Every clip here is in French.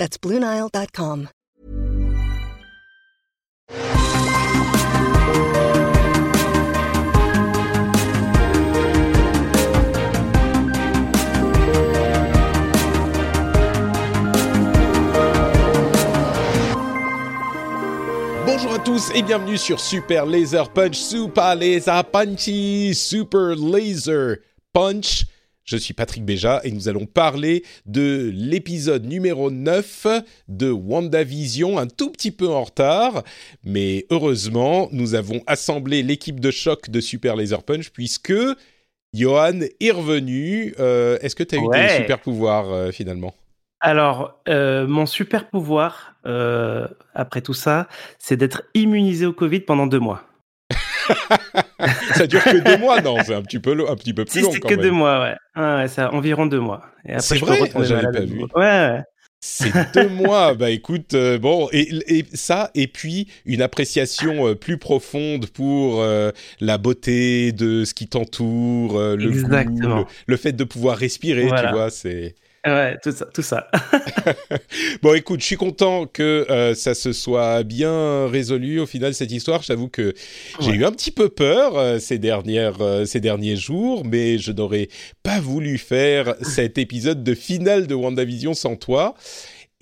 That's BlueNile.com. Bonjour à tous et bienvenue sur Super Laser Punch, Super Laser Punchy, Super Laser Punch. Je suis Patrick Béja et nous allons parler de l'épisode numéro 9 de WandaVision, un tout petit peu en retard, mais heureusement, nous avons assemblé l'équipe de choc de Super Laser Punch puisque Johan est revenu. Euh, Est-ce que tu as eu des super pouvoirs euh, finalement? Alors, euh, mon super pouvoir, après tout ça, c'est d'être immunisé au Covid pendant deux mois. Ça dure que deux mois, non C'est un petit peu, un petit peu plus Si long c'est que même. deux mois, ouais. Ah ouais, ça, environ deux mois. C'est vrai J'avais pas vu. Ouais, ouais. C'est deux mois, bah écoute, euh, bon, et, et ça, et puis une appréciation euh, plus profonde pour euh, la beauté de ce qui t'entoure, le le, le fait de pouvoir respirer, Voilà. tu vois, c'est... Ouais, tout ça, tout ça. Bon, écoute, je suis content que euh, ça se soit bien résolu au final cette histoire. J'avoue que j'ai eu un petit peu peur euh, ces dernières euh, ces derniers jours, mais je n'aurais pas voulu faire cet épisode de finale de WandaVision sans toi.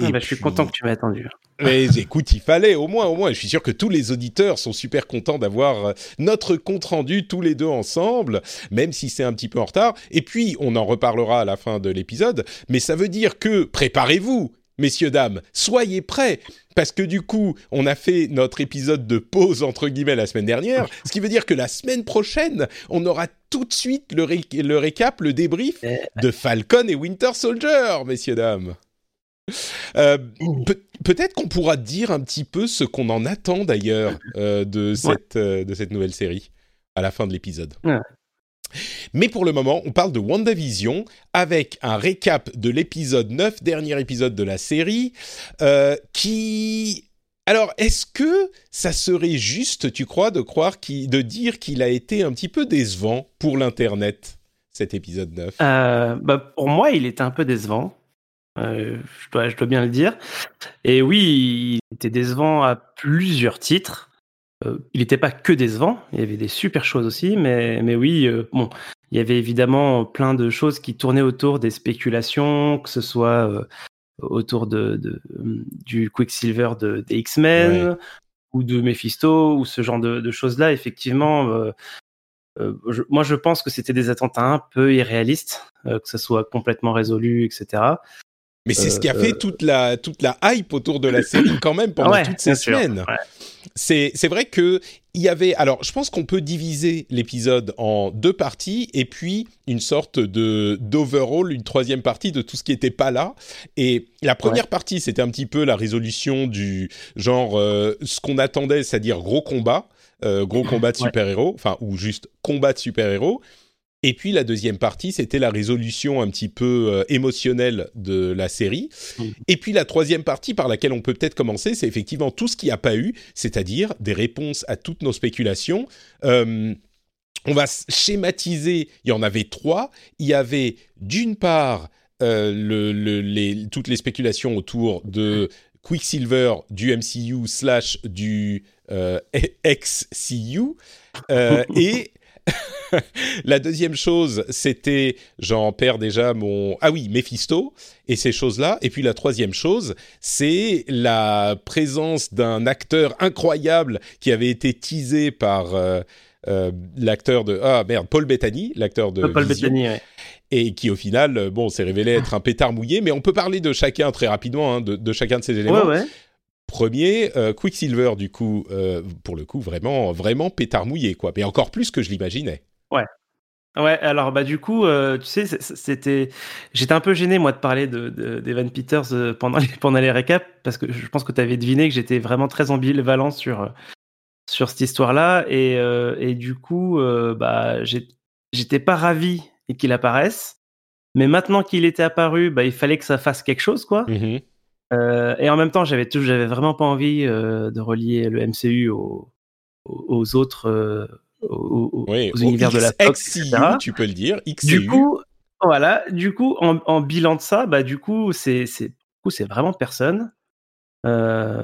Ah Et bah, Je suis content que tu m'aies attendu. Mais écoute, il fallait au moins, au moins. Je suis sûr que tous les auditeurs sont super contents d'avoir euh, notre compte rendu tous les deux ensemble, même si c'est un petit peu en retard. Et puis, on en reparlera à la fin de l'épisode. Mais ça veut dire que préparez-vous, messieurs dames, soyez prêts. Parce que du coup, on a fait notre épisode de pause entre guillemets la semaine dernière, ce qui veut dire que la semaine prochaine, on aura tout de suite le, ré- le récap, le débrief Eh. de Falcon et Winter Soldier, messieurs dames. Euh, Pe- Peut-être qu'on pourra dire un petit peu ce qu'on en attend d'ailleurs euh, de, cette, euh, de cette nouvelle série à la fin de l'épisode. Ouais. Mais pour le moment, on parle de WandaVision avec un récap de l'épisode 9, dernier épisode de la série, qui... Alors, est-ce que ça serait juste, tu crois, de croire de dire qu'il a été un petit peu décevant pour l'Internet, cet épisode 9 Euh, bah, pour moi, il était un peu décevant. Euh, je, dois, je dois bien le dire. Et oui, il était décevant à plusieurs titres. Euh, il n'était pas que décevant, il y avait des super choses aussi, mais, mais oui, euh, bon, il y avait évidemment plein de choses qui tournaient autour des spéculations, que ce soit autour de, de- du Quicksilver de, des X-Men ou de Mephisto ou ce genre de, de choses-là. Effectivement, euh, je- moi je pense que c'était des attentes un peu irréalistes, euh, que ce soit complètement résolu, etc. Mais c'est ce qui a Euh, fait toute la toute la hype autour de la série quand même pendant Ouais, toutes ces semaines. Ouais. C'est c'est vrai que il y avait alors je pense qu'on peut diviser l'épisode en deux parties et puis une sorte de d'overall une troisième partie de tout ce qui était pas là. Et la première partie c'était un petit peu la résolution du genre euh, ce qu'on attendait c'est-à-dire gros combat euh, gros combat de super-héros enfin ou juste combat de super-héros et puis la deuxième partie, c'était la résolution un petit peu euh, émotionnelle de la série. Mhm. Et puis la troisième partie par laquelle on peut peut-être commencer, c'est effectivement tout ce qu'il n'y a pas eu, c'est-à-dire des réponses à toutes nos spéculations. Euh, on va schématiser, il y en avait trois. Il y avait d'une part euh, le- le- les- toutes les spéculations autour de Quicksilver du MCU slash du ex-CU. Euh, et la deuxième chose, c'était, j'en perds déjà mon... Ah oui, Mephisto et ces choses-là. Et puis la troisième chose, c'est la présence d'un acteur incroyable qui avait été teasé par euh, euh, l'acteur de... Ah merde, Paul Bettany, l'acteur de... Paul Vision, Bettany, ouais. Et qui au final, euh, bon, s'est révélé être un pétard mouillé. Mais on peut parler de chacun très rapidement, hein, de, de chacun de ces éléments. Ouais, ouais. Premier, euh, Quicksilver, du coup, euh, pour le coup, vraiment, vraiment pétard mouillé, quoi. Mais encore plus que je l'imaginais. Ouais, alors bah du coup, euh, tu sais, c'était, j'étais un peu gêné moi de parler de, d'Evan Peters pendant les pendant les récaps parce que je pense que tu avais deviné que j'étais vraiment très ambivalent sur sur cette histoire-là et et du coup, bah j'étais pas ravi qu'il apparaisse, mais maintenant qu'il était apparu, bah il fallait que ça fasse quelque chose quoi. Mmh et en même temps, j'avais j'avais vraiment pas envie de relier le MCU aux, aux autres aux, univers de la Fox, tu peux le dire. Du coup, voilà. Du coup, en, bilan de ça, bah du coup, c'est c'est c'est vraiment personne. Euh...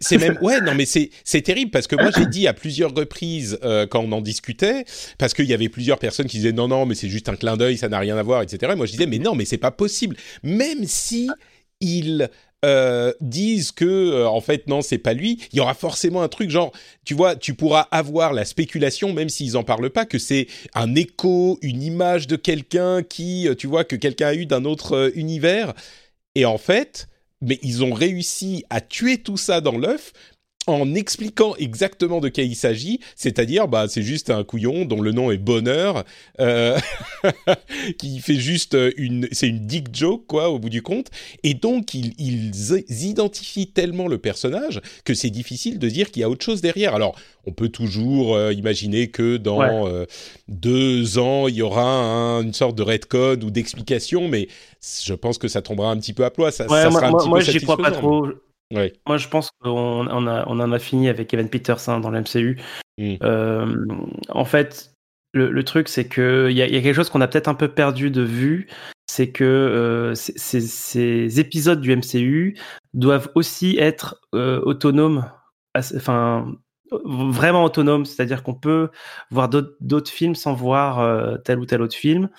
C'est même ouais non mais c'est c'est terrible parce que moi j'ai dit à plusieurs reprises euh, quand on en discutait parce qu'il y avait plusieurs personnes qui disaient non non mais c'est juste un clin d'œil ça n'a rien à voir etc. Et moi je disais mais non mais c'est pas possible même si il euh, disent que euh, en fait non c'est pas lui. Il y aura forcément un truc genre tu vois tu pourras avoir la spéculation même s'ils en parlent pas que c'est un écho une image de quelqu'un qui euh, tu vois que quelqu'un a eu d'un autre univers. Et en fait mais ils ont réussi à tuer tout ça dans l'œuf en expliquant exactement de quel il s'agit, c'est-à-dire bah c'est juste un couillon dont le nom est Bonheur, euh, qui fait juste une c'est une dick joke quoi au bout du compte, et donc ils, ils identifient tellement le personnage que c'est difficile de dire qu'il y a autre chose derrière. Alors on peut toujours euh, imaginer que dans euh, deux ans il y aura une sorte de redcode ou d'explication, mais je pense que ça tombera un petit peu à ploie. Ça, ça sera un petit moi, j'y crois pas trop. Moi, je pense qu'on on a, on en a fini avec Evan Peters hein, dans l'MCU. Mm. Euh, en fait, le, truc, c'est qu'il y a, y a quelque chose qu'on a peut-être un peu perdu de vue, c'est que euh, ces, épisodes du MCU doivent aussi être euh, autonomes, enfin vraiment autonomes, c'est-à-dire qu'on peut voir d'autres films sans voir tel ou tel autre film.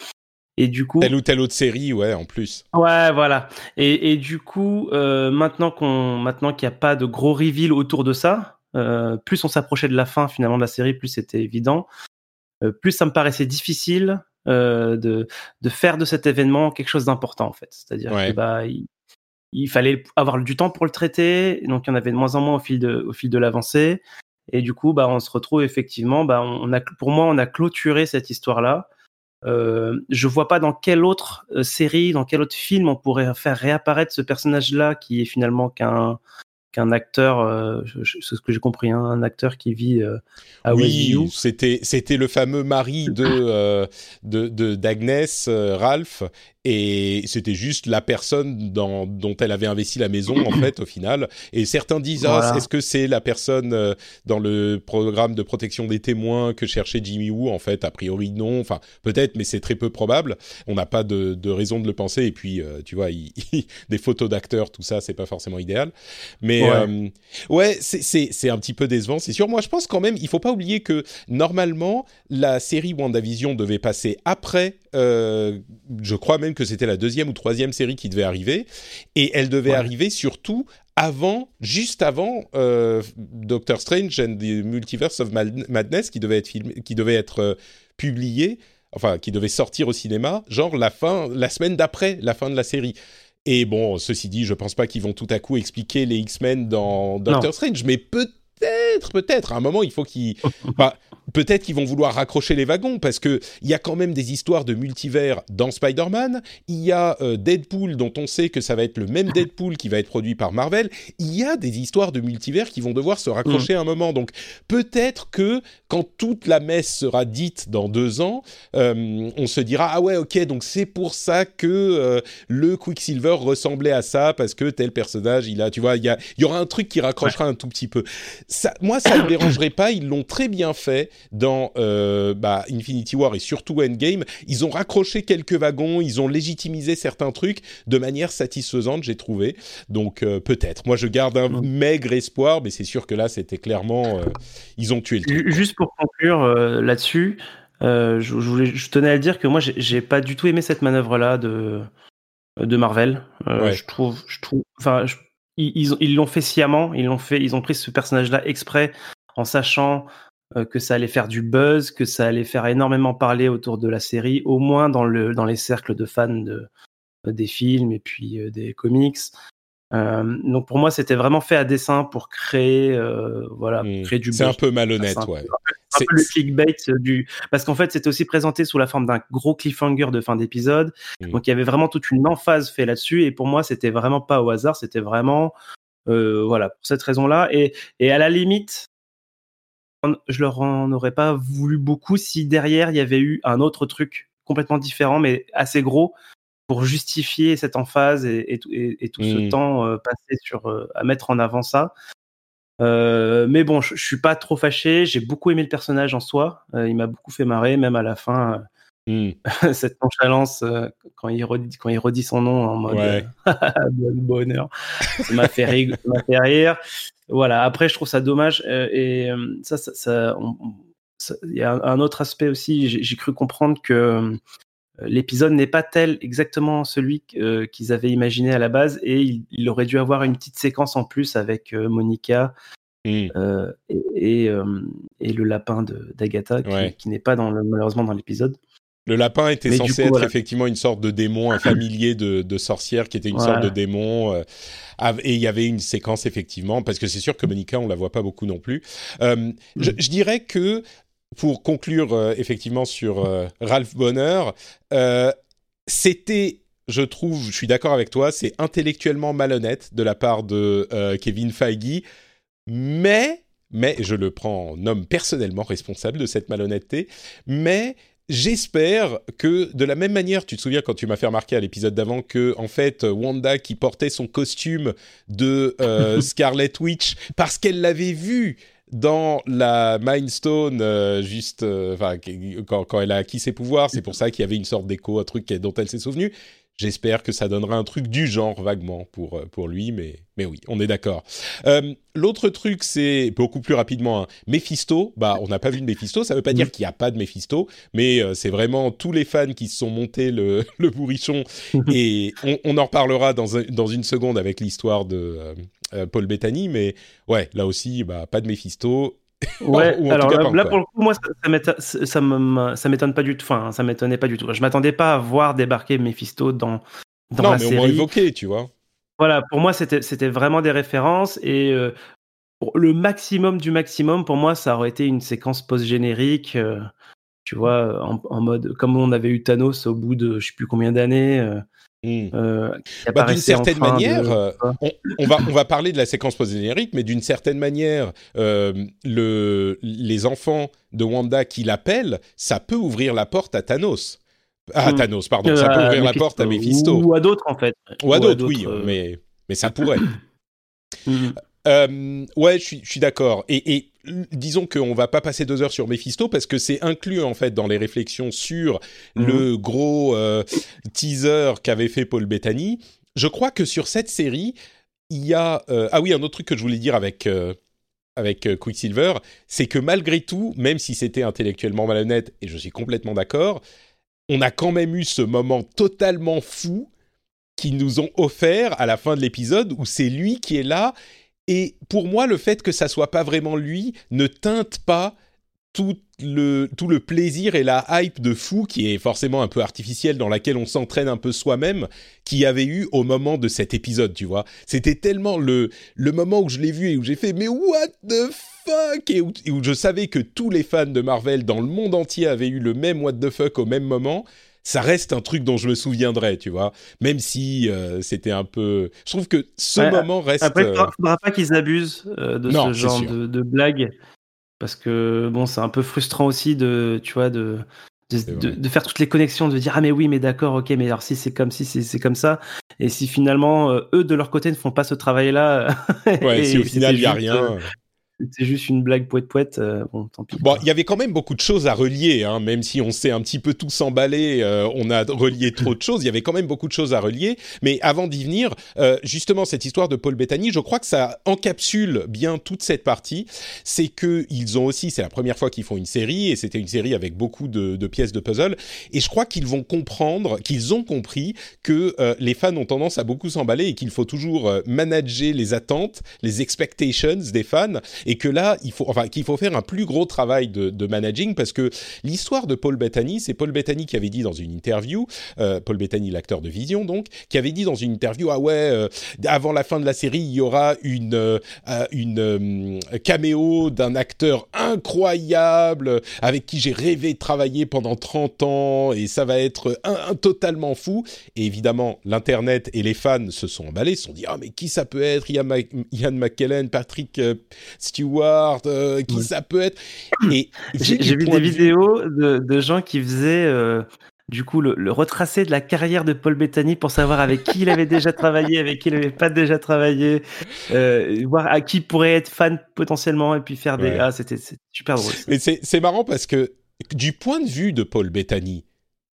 Et du coup, telle ou telle autre série, ouais, en plus. Ouais, voilà. Et, et du coup, euh, maintenant qu'on, maintenant qu'il n'y a pas de gros reveal autour de ça, euh, plus on s'approchait de la fin finalement de la série, plus c'était évident. Euh, plus ça me paraissait difficile de, de faire de cet événement quelque chose d'important en fait. C'est-à-dire que bah il, il, fallait avoir du temps pour le traiter, donc il y en avait de moins en moins au fil de, au fil de l'avancée. Et du coup, bah, on se retrouve effectivement, bah, on a, pour moi, on a clôturé cette histoire-là euh, je vois pas dans quelle autre euh, série, dans quel autre film on pourrait faire réapparaître ce personnage-là qui est finalement qu'un qu'un acteur, euh, c'est ce que j'ai compris, hein, un acteur qui vit euh, à Oui, c'était c'était le fameux mari de de d'Agnès Ralph et c'était juste la personne dans, dont elle avait investi la maison en fait au final. Et certains disent ah est-ce que c'est la personne euh, dans le programme de protection des témoins que cherchait Jimmy Woo? En fait a priori non. Enfin peut-être mais c'est très peu probable. On n'a pas de, de, raison de le penser et puis euh, tu vois des photos d'acteurs tout ça c'est pas forcément idéal. Mais ouais, euh, ouais c'est c'est un petit peu décevant c'est sûr. Moi je pense quand même il faut pas oublier que normalement la série WandaVision devait passer après euh, je crois même que c'était la deuxième ou troisième série qui devait arriver, et elle devait arriver surtout avant, juste avant euh, Doctor Strange and the Multiverse of Madness qui devait être filmé, qui devait être euh, publié, enfin qui devait sortir au cinéma, genre la fin, la semaine d'après la fin de la série. Et bon, ceci dit, je pense pas qu'ils vont tout à coup expliquer les X-Men dans Doctor Strange, mais peut-être, peut-être, à un moment, il faut qu'ils. peut-être qu'ils vont vouloir raccrocher les wagons parce que il y a quand même des histoires de multivers dans Spider-Man. Il y a euh, Deadpool dont on sait que ça va être le même Deadpool qui va être produit par Marvel. Il y a des histoires de multivers qui vont devoir se raccrocher à un moment. Donc peut-être que quand toute la messe sera dite dans deux ans, euh, on se dira ah ouais ok donc c'est pour ça que euh, le Quicksilver ressemblait à ça parce que tel personnage il a tu vois il y, y aura un truc qui raccrochera un tout petit peu. Ça, moi ça ne me dérangerait pas. Ils l'ont très bien fait dans euh, bah, Infinity War et surtout Endgame, ils ont raccroché quelques wagons, ils ont légitimisé certains trucs de manière satisfaisante, j'ai trouvé. Donc euh, peut-être. Moi, je garde un maigre espoir, mais c'est sûr que là, c'était clairement, euh, ils ont tué le truc. Juste pour conclure là-dessus, je, voulais, je tenais à le dire que moi, j'ai pas du tout aimé cette manœuvre-là de de Marvel. Je trouve, je trouve, enfin, ils l'ont fait sciemment, ils l'ont fait, ils ont pris ce personnage-là exprès en sachant euh, que ça allait faire du buzz, que ça allait faire énormément parler autour de la série, au moins dans, le, dans les cercles de fans de, euh, des films et puis euh, des comics. Euh, donc pour moi, c'était vraiment fait à dessein pour créer, euh, voilà, Hmm. créer du. C'est un peu malhonnête, un peu- ouais. un peu le clickbait du parce qu'en fait c'était aussi présenté sous la forme d'un gros cliffhanger de fin d'épisode Mm. donc il y avait vraiment toute une emphase fait là-dessus et pour moi c'était vraiment pas au hasard c'était vraiment euh, voilà pour cette raison-là et et à la limite je leur en aurais pas voulu beaucoup si derrière il y avait eu un autre truc complètement différent mais assez gros pour justifier cette emphase et, et, tout- et- et tout Mm. ce temps euh, passé sur euh, à mettre en avant ça euh, mais bon, je, je suis pas trop fâché. J'ai beaucoup aimé le personnage en soi. Euh, il m'a beaucoup fait marrer, même à la fin, euh, cette nonchalance quand il redit quand il redit son nom en mode Ouais. bonheur. Ça m'a fait fait rire. Voilà. Après, je trouve ça dommage. et ça, ça, il y a un, autre aspect aussi. J'ai cru comprendre que l'épisode n'est pas tel exactement celui euh, qu'ils avaient imaginé à la base, et il, il aurait dû avoir une petite séquence en plus avec euh, Monica Hmm. euh, et, et, euh, et le lapin de- d'Agatha qui, Ouais. qui n'est pas dans le, malheureusement dans l'épisode. Le lapin était Mais censé coup, être voilà. effectivement une sorte de démon, un familier de, de sorcière qui était une Voilà. sorte de démon. euh, et il y avait une séquence effectivement, parce que c'est sûr que Monica, on la voit pas beaucoup non plus. Je, je dirais que pour conclure euh, effectivement sur euh, Ralph Bonner, euh, c'était, je trouve, je suis d'accord avec toi, c'est intellectuellement malhonnête de la part de Kevin Feige, mais, mais je le prends en homme personnellement responsable de cette malhonnêteté, mais J'espère que de la même manière, tu te souviens quand tu m'as fait remarquer à l'épisode d'avant que en fait Wanda qui portait son costume de euh, Scarlet Witch parce qu'elle l'avait vu dans la Mind Stone euh, juste euh, quand, quand elle a acquis ses pouvoirs, c'est pour ça qu'il y avait une sorte d'écho, un truc dont elle s'est souvenue. J'espère que ça donnera un truc du genre vaguement pour euh, pour lui, mais mais oui, on est d'accord. Euh, L'autre truc, c'est beaucoup plus rapidement. hein, Mephisto, bah on n'a pas vu de Mephisto, ça veut pas dire qu'il n'y a pas de Mephisto, mais euh, c'est vraiment tous les fans qui se sont montés le, le bourrichon et on, on en reparlera dans, un- dans une seconde avec l'histoire de euh, Paul Bettany, mais ouais, là aussi, bah pas de Mephisto. Ouais, Ou en tout alors cas, là, pour le coup, moi, ça, ça m'étonne- pas du tout. Enfin, ça m'étonnait pas du tout. Je m'attendais pas à voir débarquer Mephisto dans, dans non, la mais au moins évoqué, tu vois. Voilà, pour moi, c'était vraiment des références et euh, le maximum du maximum, pour moi, ça aurait été une séquence post-générique, euh, tu vois, en, en mode comme on avait eu Thanos au bout de je sais plus combien d'années. euh, Hmm. euh, Bah, d'une certaine de- manière, euh, on, on va, on va parler de la séquence post-générique, mais d'une certaine manière, euh, le, les enfants de Wanda qui l'appellent, ça peut ouvrir la porte à Thanos. À Hmm. Thanos, pardon. euh, ça peut ouvrir la porte à Mephisto. Ou à d'autres, en fait. Ou à d'autres, oui, euh, mais, mais ça pourrait. mhm. Euh, ouais, je suis, je suis d'accord. Et, disons qu'on va pas passer deux heures sur Mephisto parce que c'est inclus en fait dans les réflexions sur Mhm. le gros euh, teaser qu'avait fait Paul Bettany. Je crois que sur cette série, il y a euh, ah oui un autre truc que je voulais dire avec avec Quicksilver, c'est que malgré tout, même si c'était intellectuellement malhonnête, et je suis complètement d'accord, on a quand même eu ce moment totalement fou qu'ils nous ont offert à la fin de l'épisode où c'est lui qui est là. Et pour moi, le fait que ça soit pas vraiment lui ne teinte pas tout le, tout le plaisir et la hype de fou qui est forcément un peu artificielle dans laquelle on s'entraîne un peu soi-même qu'il y avait eu au moment de cet épisode, tu vois. C'était tellement le, le moment où je l'ai vu et où j'ai fait mais what the fuck? Et et où je savais que tous les fans de Marvel dans le monde entier avaient eu le même what the fuck au même moment. Ça reste un truc dont je me souviendrai, tu vois. Même si euh, c'était un peu... Je trouve que ce Ouais, moment reste... Après, il euh, faudra, faudra pas qu'ils abusent euh, de Non, ce genre de, de blagues. Parce que, bon, c'est un peu frustrant aussi de, tu vois, de, de, faire toutes les connexions, de dire, ah, mais oui, mais d'accord, ok, mais alors si c'est comme si, c'est comme ça. Et si finalement, euh, eux, de leur côté, ne font pas ce travail-là. Ouais, et si au final il y a rien. C'est juste une blague poète-poète, euh, bon, tant pis. Bon, il y avait quand même beaucoup de choses à relier, hein, même si on s'est un petit peu tous emballés, euh, on a relié trop de choses, il y avait quand même beaucoup de choses à relier. Mais avant d'y venir, euh, justement, cette histoire de Paul Bettany, je crois que ça encapsule bien toute cette partie. C'est que ils ont aussi, c'est la première fois qu'ils font une série, et c'était une série avec beaucoup de, de pièces de puzzle. Et je crois qu'ils vont comprendre, qu'ils ont compris que euh, les fans ont tendance à beaucoup s'emballer et qu'il faut toujours euh, manager les attentes, les expectations des fans. Et que là, il faut, enfin, qu'il faut faire un plus gros travail de, managing parce que l'histoire de Paul Bettany, c'est Paul Bettany qui avait dit dans une interview, euh, Paul Bettany, l'acteur de Vision, donc, qui avait dit dans une interview, ah ouais, euh, avant la fin de la série, il y aura une euh, une caméo d'un acteur incroyable avec qui j'ai rêvé de travailler pendant 30 ans et ça va être un, totalement fou. Et évidemment, l'internet et les fans se sont emballés, se sont dit, ah mais qui ça peut être? Ian, Ian McKellen, Patrick Stewart, qui ça peut être. Et j'ai vu des vidéos de, de, gens qui faisaient du coup le, le, retracé de la carrière de Paul Bettany pour savoir avec qui il avait déjà travaillé, avec qui il n'avait pas déjà travaillé, euh, voir à qui pourrait être fan potentiellement et puis faire des ah c'était super drôle. Mais c'est marrant parce que du point de vue de Paul Bettany,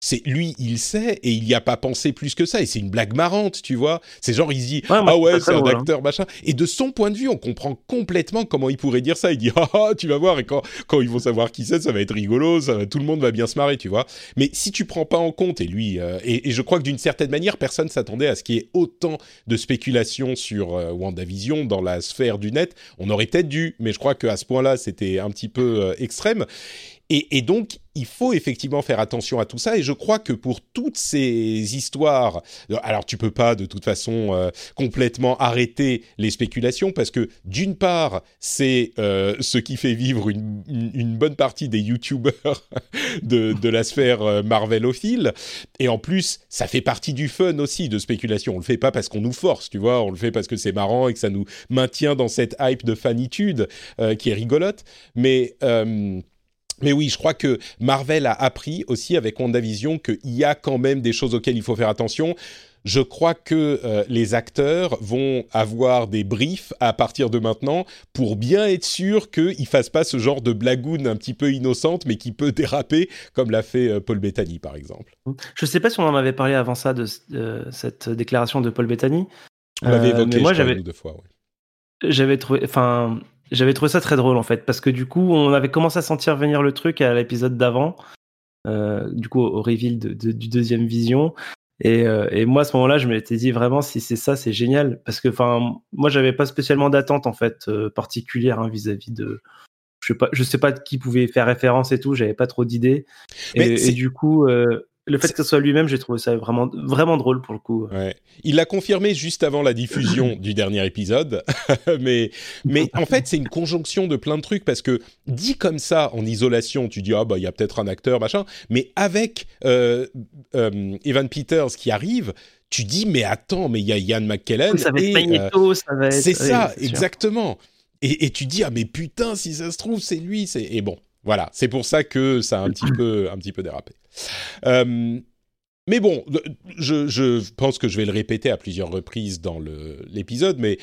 c'est lui, il sait et il n'y a pas pensé plus que ça. Et c'est une blague marrante, tu vois. C'est genre, il se dit, ah ouais, c'est un hein. acteur, machin. Et de son point de vue, on comprend complètement comment il pourrait dire ça. Il dit, ah, ah tu vas voir. Et quand, quand ils vont savoir qui c'est, ça va être rigolo. Ça, tout le monde va bien se marrer, tu vois. Mais si tu prends pas en compte, et lui, euh, et, je crois que d'une certaine manière, personne s'attendait à ce qu'il y ait autant de spéculation sur euh, WandaVision dans la sphère du net. On aurait peut-être dû, mais je crois qu'à ce point-là, c'était un petit peu euh, extrême. Et, donc, il faut effectivement faire attention à tout ça. Et je crois que pour toutes ces histoires, alors tu peux pas de toute façon euh, complètement arrêter les spéculations parce que d'une part, c'est euh, ce qui fait vivre une, bonne partie des YouTubers de, la sphère euh, Marvelophile. Et en plus, ça fait partie du fun aussi de spéculation. On le fait pas parce qu'on nous force, tu vois. On le fait parce que c'est marrant et que ça nous maintient dans cette hype de fanitude qui est rigolote. Mais mais oui, je crois que Marvel a appris aussi avec WandaVision qu'il y a quand même des choses auxquelles il faut faire attention. Je crois que euh, les acteurs vont avoir des briefs à partir de maintenant pour bien être sûr qu'ils ne fassent pas ce genre de blagoune un petit peu innocente mais qui peut déraper comme l'a fait euh, Paul Bettany par exemple. Je ne sais pas si on en avait parlé avant ça de cette déclaration de Paul Bettany. On l'avait euh, évoqué moi, j'avais deux fois. J'avais trouvé, enfin, j'avais trouvé ça très drôle en fait, parce que du coup, on avait commencé à sentir venir le truc à l'épisode d'avant, euh, du coup au reveal de, du deuxième vision. Et, euh, et, moi à ce moment-là, je m'étais dit vraiment si c'est ça, c'est génial, parce que enfin, moi j'avais pas spécialement d'attente en fait euh, particulière hein, vis-à-vis de, je sais pas, je sais pas qui pouvait faire référence et tout, j'avais pas trop d'idées. Et, et, du coup, euh, le fait que ce soit lui-même, j'ai trouvé ça vraiment, vraiment drôle pour le coup. Ouais. Il l'a confirmé juste avant la diffusion du dernier épisode, mais, mais en fait, c'est une conjonction de plein de trucs parce que dit comme ça en isolation, tu dis ah bah il y a peut-être un acteur machin, mais avec euh, euh, Evan Peters qui arrive, tu dis mais attends, mais il y a Ian McKellen. ça va être Magneto, euh, ça va être. C'est ça, exactement. Et, et, tu dis ah mais putain si ça se trouve c'est lui, c'est et bon voilà, c'est pour ça que ça a un petit peu, un petit peu dérapé. Euh, mais bon, je, je, pense que je vais le répéter à plusieurs reprises dans l'épisode, mais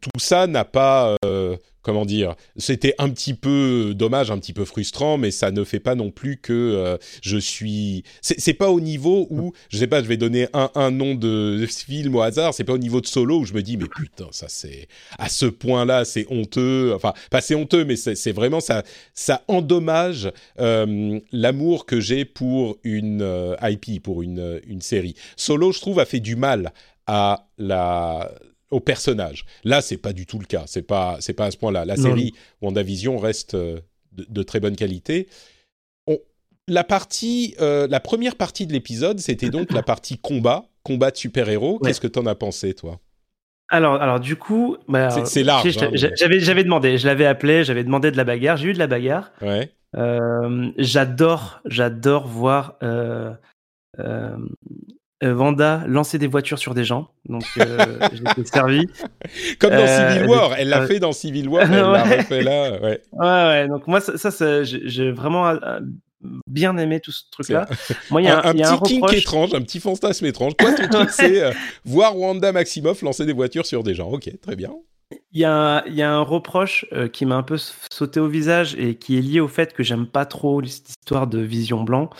tout ça n'a pas, euh, comment dire, c'était un petit peu dommage, un petit peu frustrant, mais ça ne fait pas non plus que euh, je suis. C'est pas au niveau où, je sais pas, je vais donner un, un nom de film au hasard. C'est pas au niveau de Solo où je me dis, mais putain, ça c'est à ce point-là, c'est honteux. Enfin, pas c'est honteux, mais c'est vraiment ça, ça endommage euh, l'amour que j'ai pour une IP, pour une une série. Solo, je trouve, a fait du mal à la au personnage. Là, c'est pas du tout le cas. C'est pas, c'est pas à ce point-là. La série WandaVision reste euh, de, très bonne qualité. la partie, euh, la première partie de l'épisode, c'était donc la partie combat, combat de super-héros. Qu'est-ce que t'en as pensé, toi? Alors, alors du coup, bah, c'est large. Hein, j'avais, demandé, je l'avais appelé, j'avais demandé de la bagarre. J'ai eu de la bagarre. Ouais. Euh, j'adore, j'adore voir euh, Vanda lancer des voitures sur des gens. Donc, euh, j'ai été servi. Comme dans euh, Civil War. Elle l'a fait dans Civil War, elle l'a refait là. Ouais. ouais, ouais. Donc, moi, ça, ça j'ai vraiment bien aimé tout ce truc-là. Moi, il y a un, petit kink étrange, un petit fantasme étrange. Toi, ton truc, c'est voir Wanda Maximoff lancer des voitures sur des gens. Ok, très bien. Il y, a, il y, a, un reproche qui m'a un peu sauté au visage et qui est lié au fait que j'aime pas trop l'histoire de Vision Blanc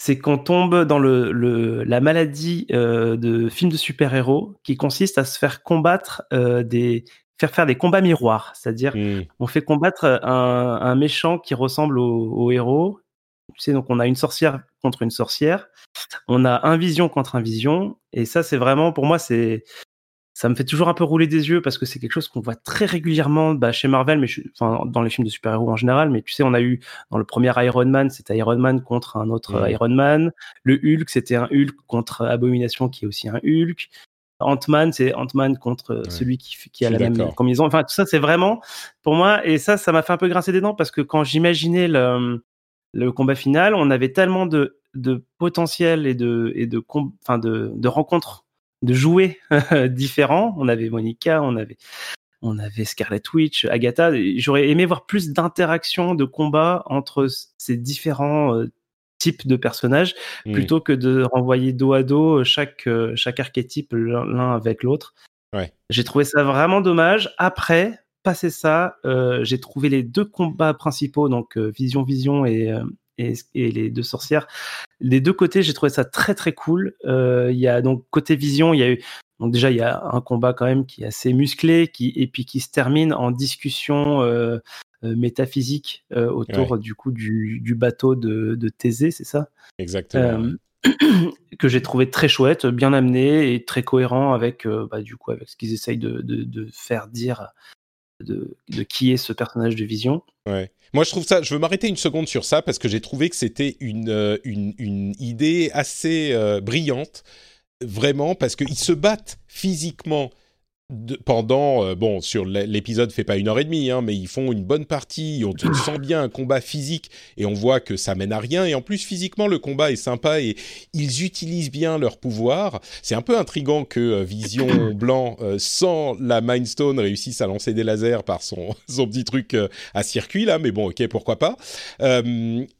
c'est qu'on tombe dans le, le la maladie euh, de films de super-héros qui consiste à se faire combattre euh, des faire faire des combats miroirs, c'est-à-dire mmh. on fait combattre un, un, méchant qui ressemble au, au, héros. Tu sais, donc on a une sorcière contre une sorcière, on a un vision contre un vision, et ça c'est vraiment pour moi c'est ça me fait toujours un peu rouler des yeux parce que c'est quelque chose qu'on voit très régulièrement bah, chez Marvel, mais enfin dans les films de super-héros en général. Mais tu sais, on a eu dans le premier Iron Man, c'était Iron Man contre un autre Iron Man. Le Hulk, c'était un Hulk contre Abomination qui est aussi un Hulk. Ant-Man, c'est Ant-Man contre celui qui, qui a la même combinaison. Enfin, tout ça, c'est vraiment pour moi. Et ça, ça m'a fait un peu grincer des dents parce que quand j'imaginais le, le combat final, on avait tellement de, de potentiel et de, et de, enfin de, de rencontres de jouer différents. On avait Monica, on avait on avait Scarlet Witch, Agatha. J'aurais aimé voir plus d'interactions, de combats entre ces différents euh, types de personnages, mmh. plutôt que de renvoyer dos à dos chaque, euh, chaque archétype l'un avec l'autre. Ouais. J'ai trouvé ça vraiment dommage. Après, passé ça, euh, j'ai trouvé les deux combats principaux, donc Vision Vision et, et, les deux sorcières. Les deux côtés, j'ai trouvé ça très très cool. Euh, il y a donc côté vision, il y a eu donc déjà il y a un combat quand même qui est assez musclé, qui et puis qui se termine en discussion euh, euh, métaphysique autour du coup du, du bateau de, de Thésée, c'est ça? Exactement. que j'ai trouvé très chouette, bien amené et très cohérent avec bah, du coup avec ce qu'ils essayent de, de, de, faire dire de, de, qui est ce personnage de Vision. Ouais. Moi, je trouve ça. Je veux m'arrêter une seconde sur ça parce que j'ai trouvé que c'était une, euh, une, idée assez euh, brillante, vraiment, parce qu'ils se battent physiquement pendant euh, bon sur l'épisode fait pas une heure et demie hein, mais ils font une bonne partie on sent bien un combat physique et on voit que ça mène à rien et en plus physiquement le combat est sympa et ils utilisent bien leur pouvoir. C'est un peu intrigant que euh, Vision Blanc euh, sans la Mind Stone réussisse à lancer des lasers par son son petit truc à circuit là mais bon ok pourquoi pas.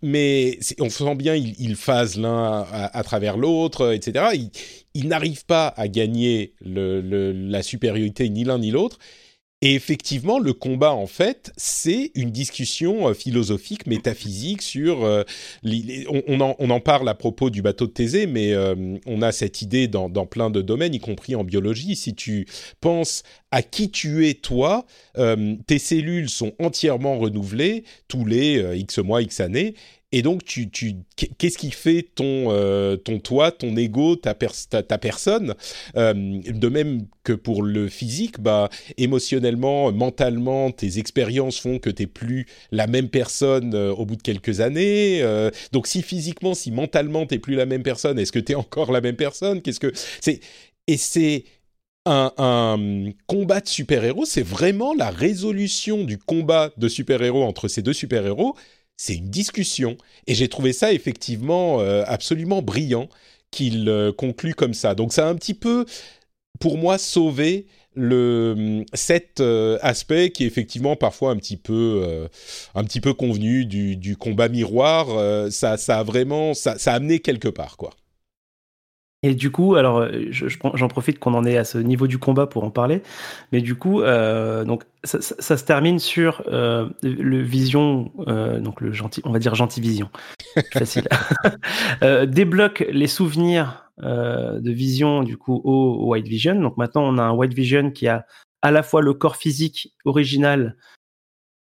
Mais on sent bien ils, ils phasent l'un à, travers l'autre etc ils n'arrivent pas à gagner la supériorité ni l'un ni l'autre. Et effectivement, le combat, en fait, c'est une discussion euh, philosophique, métaphysique sur... Euh, on, en, parle à propos du bateau de Thésée, mais euh, on a cette idée dans, plein de domaines, y compris en biologie. Si tu penses à qui tu es toi, tes cellules sont entièrement renouvelées tous les X mois, X années, et donc, tu, tu, qu'est-ce qui fait ton, euh, ton toi, ton ego, ta, ta, personne euh, De même que pour le physique, bah, émotionnellement, mentalement, tes expériences font que tu n'es plus la même personne euh, au bout de quelques années. donc, si physiquement, si mentalement, tu n'es plus la même personne, est-ce que tu es encore la même personne? Qu'est-ce que c'est Et c'est un, un, combat de super-héros, c'est vraiment la résolution du combat de super-héros entre ces deux super-héros c'est une discussion. Et j'ai trouvé ça effectivement euh, absolument brillant qu'il euh, conclut comme ça. Donc ça a un petit peu, pour moi, sauvé le cet euh, aspect qui est effectivement parfois un petit peu un petit peu convenu du, combat miroir ça a vraiment ça a amené quelque part quoi et du coup, alors j'en profite qu'on en est à ce niveau du combat pour en parler, mais du coup, euh, donc ça, ça, se termine sur euh, le Vision, euh, donc le gentil, on va dire gentil Vision, facile, euh, débloque les souvenirs euh, de Vision du coup au, White Vision. Donc maintenant, on a un White Vision qui a à la fois le corps physique original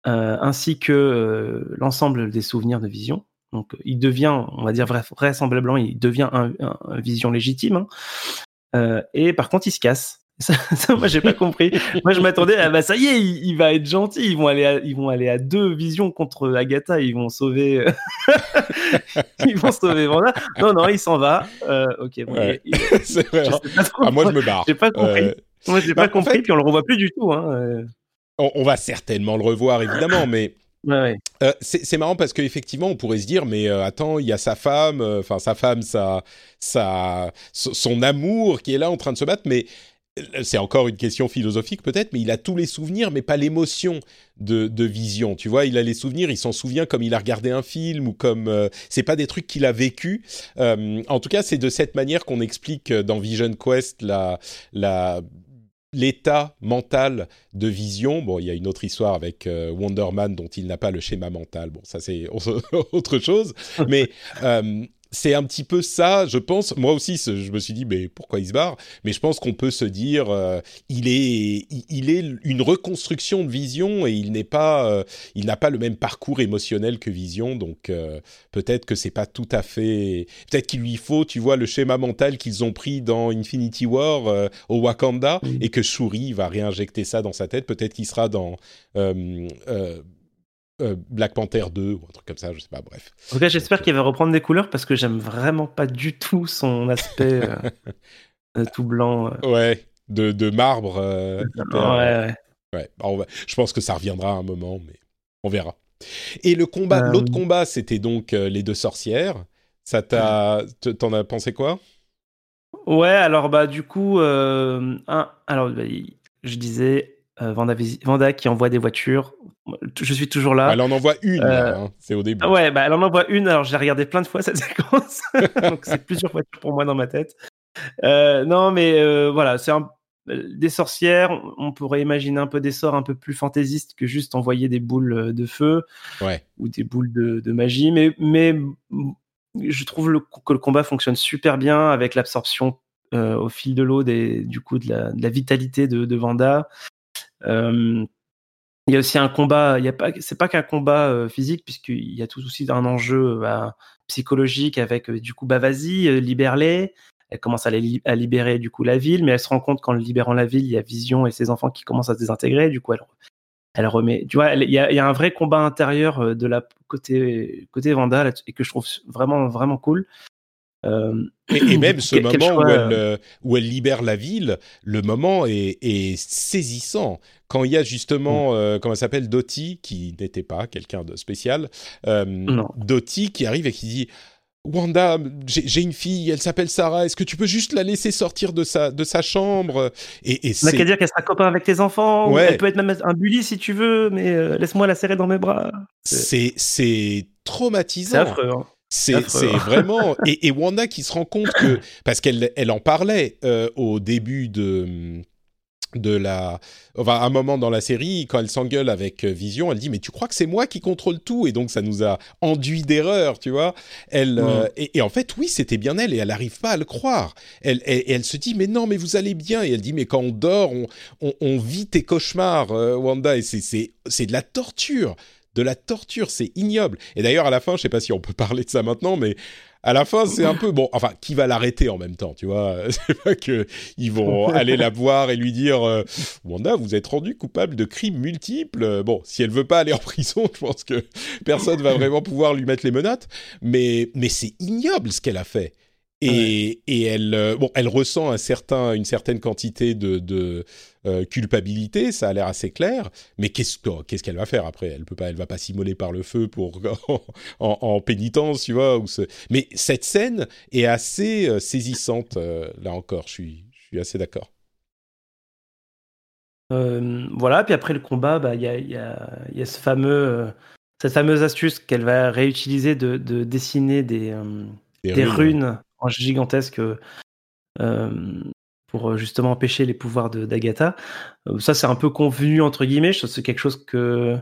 ainsi que l'ensemble des souvenirs de Vision. Donc, il devient, on va dire vraisemblablement, il devient un, vision légitime. Hein. Euh, et par contre, il se casse. Ça, moi, j'ai pas compris. Moi, je m'attendais à, bah, ça y est, il, va être gentil. Ils vont aller, à, ils vont aller à deux visions contre Agatha. Ils vont sauver, ils vont sauver Vanda. Non, non, il s'en va. Euh, ok, bon, c'est vrai. Hein. Ah, moi, je me barre. J'ai pas compris. Euh, moi, j'ai pas bah, compris. puis on le revoit plus du tout. Hein. On, on, va certainement le revoir, évidemment, mais Euh, c'est marrant parce qu'effectivement, on pourrait se dire, mais euh, attends, il y a sa femme, euh, enfin sa femme, sa, sa, son amour qui est là en train de se battre, mais c'est encore une question philosophique peut-être, mais il a tous les souvenirs, mais pas l'émotion de, de, vision. Tu vois, il a les souvenirs, il s'en souvient comme il a regardé un film ou comme c'est pas des trucs qu'il a vécu. en tout cas, c'est de cette manière qu'on explique dans Vision Quest la la l'état mental de vision. Bon, il y a une autre histoire avec euh, Wonder Man dont il n'a pas le schéma mental. Bon, ça c'est autre chose. Mais euh, c'est un petit peu ça, je pense. Moi aussi, je me suis dit, mais pourquoi il se barre? Mais je pense qu'on peut se dire, euh, il est, il est une reconstruction de Vision et il n'est pas, euh, il n'a pas le même parcours émotionnel que Vision, donc euh, peut-être que c'est pas tout à fait. Peut-être qu'il lui faut, tu vois, le schéma mental qu'ils ont pris dans Infinity War au Wakanda et que Shuri va réinjecter ça dans sa tête. Peut-être qu'il sera dans euh, Black Panther 2 ou un truc comme ça, je sais pas, bref. En tout cas, j'espère qu'il va reprendre des couleurs parce que j'aime vraiment pas du tout son aspect euh, euh, tout blanc. Ouais, de, de marbre. ouais, ouais. ouais. Je pense que ça reviendra à un moment, mais on verra. Et le combat, l'autre combat, c'était donc les deux sorcières. Ça t'a, t'en as pensé quoi? Ouais, alors bah du coup, un, alors bah, je disais euh, Vanda, qui envoie des voitures. Je suis toujours là. Elle en envoie une, euh, hein, c'est au début. Ouais, bah, elle en envoie une. Alors j'ai regardé plein de fois cette séquence, donc c'est plusieurs voitures pour moi dans ma tête. Euh, non, mais voilà, c'est des sorcières. On pourrait imaginer un peu des sorts un peu plus fantaisistes que juste envoyer des boules de feu ouais. ou des boules de, magie. Mais, mais je trouve que le combat fonctionne super bien avec l'absorption au fil de l'eau du coup de la, vitalité de, de Vanda il y a aussi un combat, il y a pas, c'est pas qu'un combat euh, physique puisqu'il y a tout aussi un enjeu bah, psychologique avec euh, du coup vas-y euh, libère-les. Elle commence à, à, libérer du coup la ville, mais elle se rend compte qu'en libérant la ville, il y a Vision et ses enfants qui commencent à se désintégrer. Du coup, elle, elle remet. Tu vois, il y, a un vrai combat intérieur de la côté côté Vanda et que je trouve vraiment vraiment cool. Euh, et, même ce moment où, elle, euh, où, elle, libère la ville, le moment est, est saisissant. Quand il y a justement, mm. euh, comment elle s'appelle, Dottie, qui n'était pas quelqu'un de spécial, euh, qui arrive et qui dit Wanda, j'ai une fille, elle s'appelle Sarah. Est-ce que tu peux juste la laisser sortir de sa de sa chambre? Et, et n'a qu'à dire qu'elle sera copain avec tes enfants. Elle peut être même un bully si tu veux, mais laisse-moi la serrer dans mes bras. C'est c'est traumatisant. C'est affreux. Hein. C'est vraiment et, Wanda qui se rend compte que parce qu'elle elle en parlait euh, au début de de la enfin à un moment dans la série quand elle s'engueule avec euh, Vision elle dit mais tu crois que c'est moi qui contrôle tout? Et donc ça nous a enduit d'erreur tu vois. Elle euh, et, en fait oui c'était bien elle et elle n'arrive pas à le croire. Elle, elle, se dit mais non mais vous allez bien. Et elle dit mais quand on dort on, on, vit tes cauchemars Wanda. Et c'est c'est de la torture de la torture, c'est ignoble. Et d'ailleurs, à la fin, je sais pas si on peut parler de ça maintenant, mais à la fin, c'est un peu bon. Enfin, qui va l'arrêter en même temps, tu vois? C'est pas que ils vont aller la voir et lui dire euh, Wanda, vous êtes rendu coupable de crimes multiples. Bon, si elle veut pas aller en prison, je pense que personne va vraiment pouvoir lui mettre les menottes. Mais mais c'est ignoble ce qu'elle a fait. Et, et elle, euh, bon, elle ressent un certain, une certaine quantité de, de euh, culpabilité, ça a l'air assez clair. Mais qu'est-ce qu'est-ce qu'elle va faire après? Elle peut pas, elle va pas s'immoler par le feu pour en, en, pénitence, tu vois. Ou ce... Mais cette scène est assez euh, saisissante. là encore, je suis, je suis assez d'accord. voilà. Puis après le combat, bah, il y a, y, a, y, a, ce fameux, cette fameuse astuce qu'elle va réutiliser de, de dessiner des, des, runes gigantesque euh, pour euh, justement empêcher les pouvoirs d'Agatha. Euh, ça, c'est un peu convenu entre guillemets. C'est quelque chose que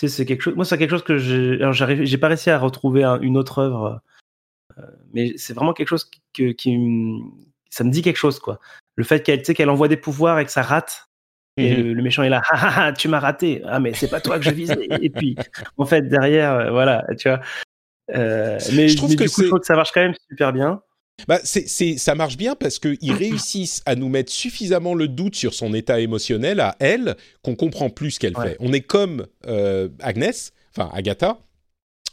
c'est quelque chose. Moi, c'est quelque chose que j'ai. J'ai pas réussi à retrouver une autre œuvre, mais c'est vraiment quelque chose qui, qui, ça me dit quelque chose quoi. Le fait qu'elle, qu'elle envoie des pouvoirs et que ça rate. Et mhm. le, méchant est là, tu m'as raté. Ah mais c'est pas toi que je visais. et puis en fait derrière, voilà, tu vois. mais je trouve que, je trouve que ça marche quand même super bien. Bah, c'est, ça marche bien parce qu'ils réussissent à nous mettre suffisamment le doute sur son état émotionnel à elle qu'on comprend plus ce qu'elle fait. On est comme euh, Agnès, enfin Agatha,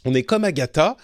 on est comme Agatha,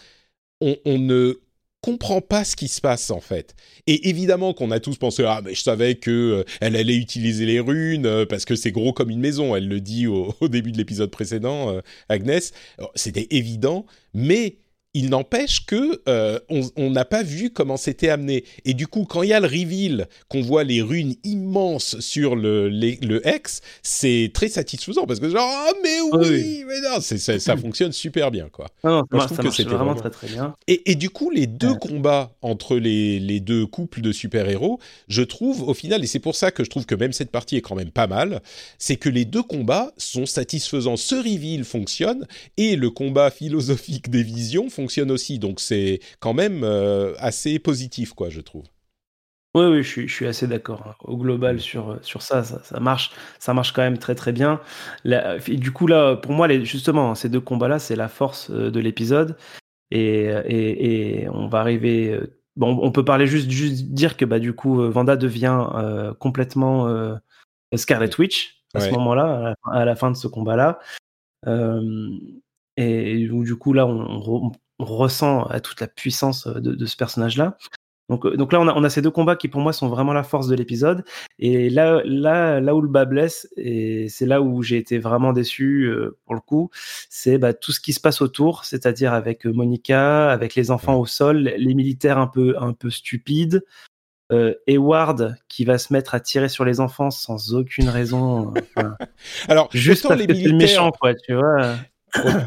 on, ne comprend pas ce qui se passe en fait. Et évidemment qu'on a tous pensé ah mais je savais que euh, elle allait utiliser les runes euh, parce que c'est gros comme une maison. Elle le dit au, début de l'épisode précédent, Agnès. C'était évident, mais il n'empêche que euh, on n'a pas vu comment c'était amené. Et du coup, quand il y a le reveal, qu'on voit les runes immenses sur le, le X, c'est très satisfaisant parce que genre ah mais oui, mais non, ça fonctionne super bien quoi. Non, je trouve que c'était vraiment, très très bien. Et, du coup, les deux combats entre les, les deux couples de super héros, je trouve au final, et c'est pour ça que je trouve que même cette partie est quand même pas mal, c'est que les deux combats sont satisfaisants. Ce reveal fonctionne et le combat philosophique des visions fonctionne fonctionne aussi. Donc c'est quand même assez positif, quoi, je trouve. Oui, oui, je suis, je suis assez d'accord. Hein. Au global, sur, sur ça, ça, marche, ça marche quand même très très bien. du coup, là, pour moi, les, justement, ces deux combats-là, c'est la force de l'épisode. Et, et, et, on va arriver. Bon, on peut parler juste, juste dire que bah, du coup, Vanda devient complètement Scarlet Witch à ce moment-là, à, la fin de ce combat-là. et où, du coup, là, on, on, ressent toute la puissance de, de ce personnage-là. Donc, donc là, on a, on a, ces deux combats qui, pour moi, sont vraiment la force de l'épisode. Et là, là, là où le bas blesse, et c'est là où j'ai été vraiment déçu euh, pour le coup, c'est bah, tout ce qui se passe autour, c'est-à-dire avec Monica, avec les enfants au sol, les militaires un peu, un peu stupides, euh, Hayward qui va se mettre à tirer sur les enfants sans aucune raison. Alors, juste parce les militaires... méchant, quoi, tu vois?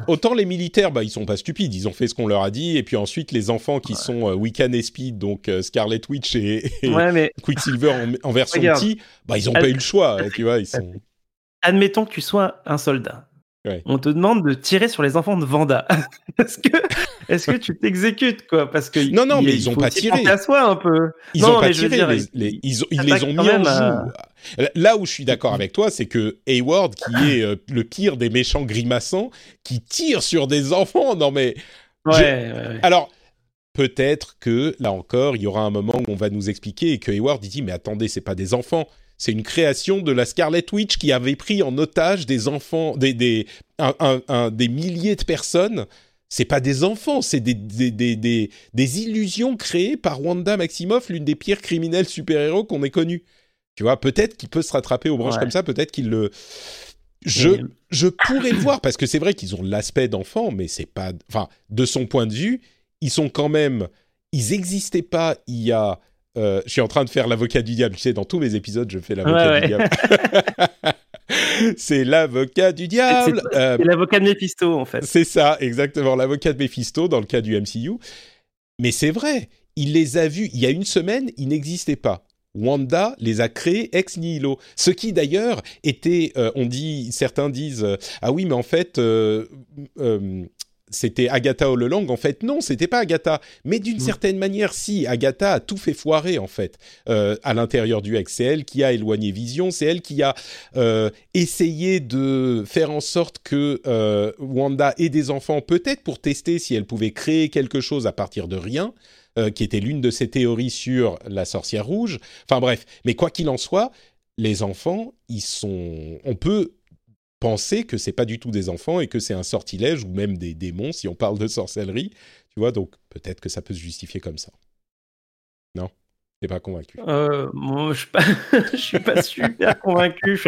Autant les militaires, bah, ils sont pas stupides, ils ont fait ce qu'on leur a dit, et puis ensuite les enfants qui sont euh, Wiccan et Speed, donc euh, Scarlet Witch et, Quicksilver en, version petit, bah, ils ont pas eu le choix, tu vois, ils sont... Admettons que tu sois un soldat. On te demande de tirer sur les enfants de Vanda. est-ce que, est-ce que tu t'exécutes quoi? Parce que non, non, mais ils ont pas tiré. À soi un peu. Ils ont pas tiré. ils, ils, les ont mis en joue. Là où je suis d'accord avec toi, c'est que Hayward, qui est euh, le pire des méchants grimaçants, qui tire sur des enfants. Non mais. Ouais, Alors. Peut-être que là encore, il y aura un moment où on va nous expliquer et que Hayward dit mais attendez, c'est pas des enfants, c'est une création de la Scarlet Witch qui avait pris en otage des enfants, des, des, des milliers de personnes. C'est pas des enfants, c'est des, des, des, des, illusions créées par Wanda Maximoff, l'une des pires criminels super-héros qu'on ait connus. Tu vois, peut-être qu'il peut se rattraper aux branches comme ça, peut-être qu'il le. Je, je pourrais le voir parce que c'est vrai qu'ils ont l'aspect d'enfant, mais c'est pas. Enfin, de son point de vue, ils sont quand même. Ils n'existaient pas il y a euh, je suis en train de faire l'avocat du diable. Tu sais, dans tous mes épisodes, je fais l'avocat du diable. c'est l'avocat du diable. Euh, c'est l'avocat de Mephisto, en fait. C'est ça, exactement, l'avocat de Mephisto dans le cas du MCU. Mais c'est vrai, il les a vus. Il y a une semaine, ils n'existaient pas. Wanda les a créés ex nihilo. Ce qui d'ailleurs était, euh, on dit, certains disent, ah oui, mais en fait, c'était Agatha All En fait, non, c'était pas Agatha. Mais d'une mm. certaine manière, si, Agatha a tout fait foirer, en fait, euh, à l'intérieur du X. C'est elle qui a éloigné Vision, c'est elle qui a euh, essayé de faire en sorte que euh, Wanda ait des enfants, peut-être pour tester si elle pouvait créer quelque chose à partir de rien, qui était l'une de ses théories sur la sorcière rouge. Enfin bref, mais quoi qu'il en soit, les enfants, ils sont... On peut penser que c'est pas du tout des enfants et que c'est un sortilège ou même des démons si on parle de sorcellerie. Tu vois, donc peut-être que ça peut se justifier comme ça. Non? T'es pas convaincu? Euh, je suis pas, je suis pas super convaincu.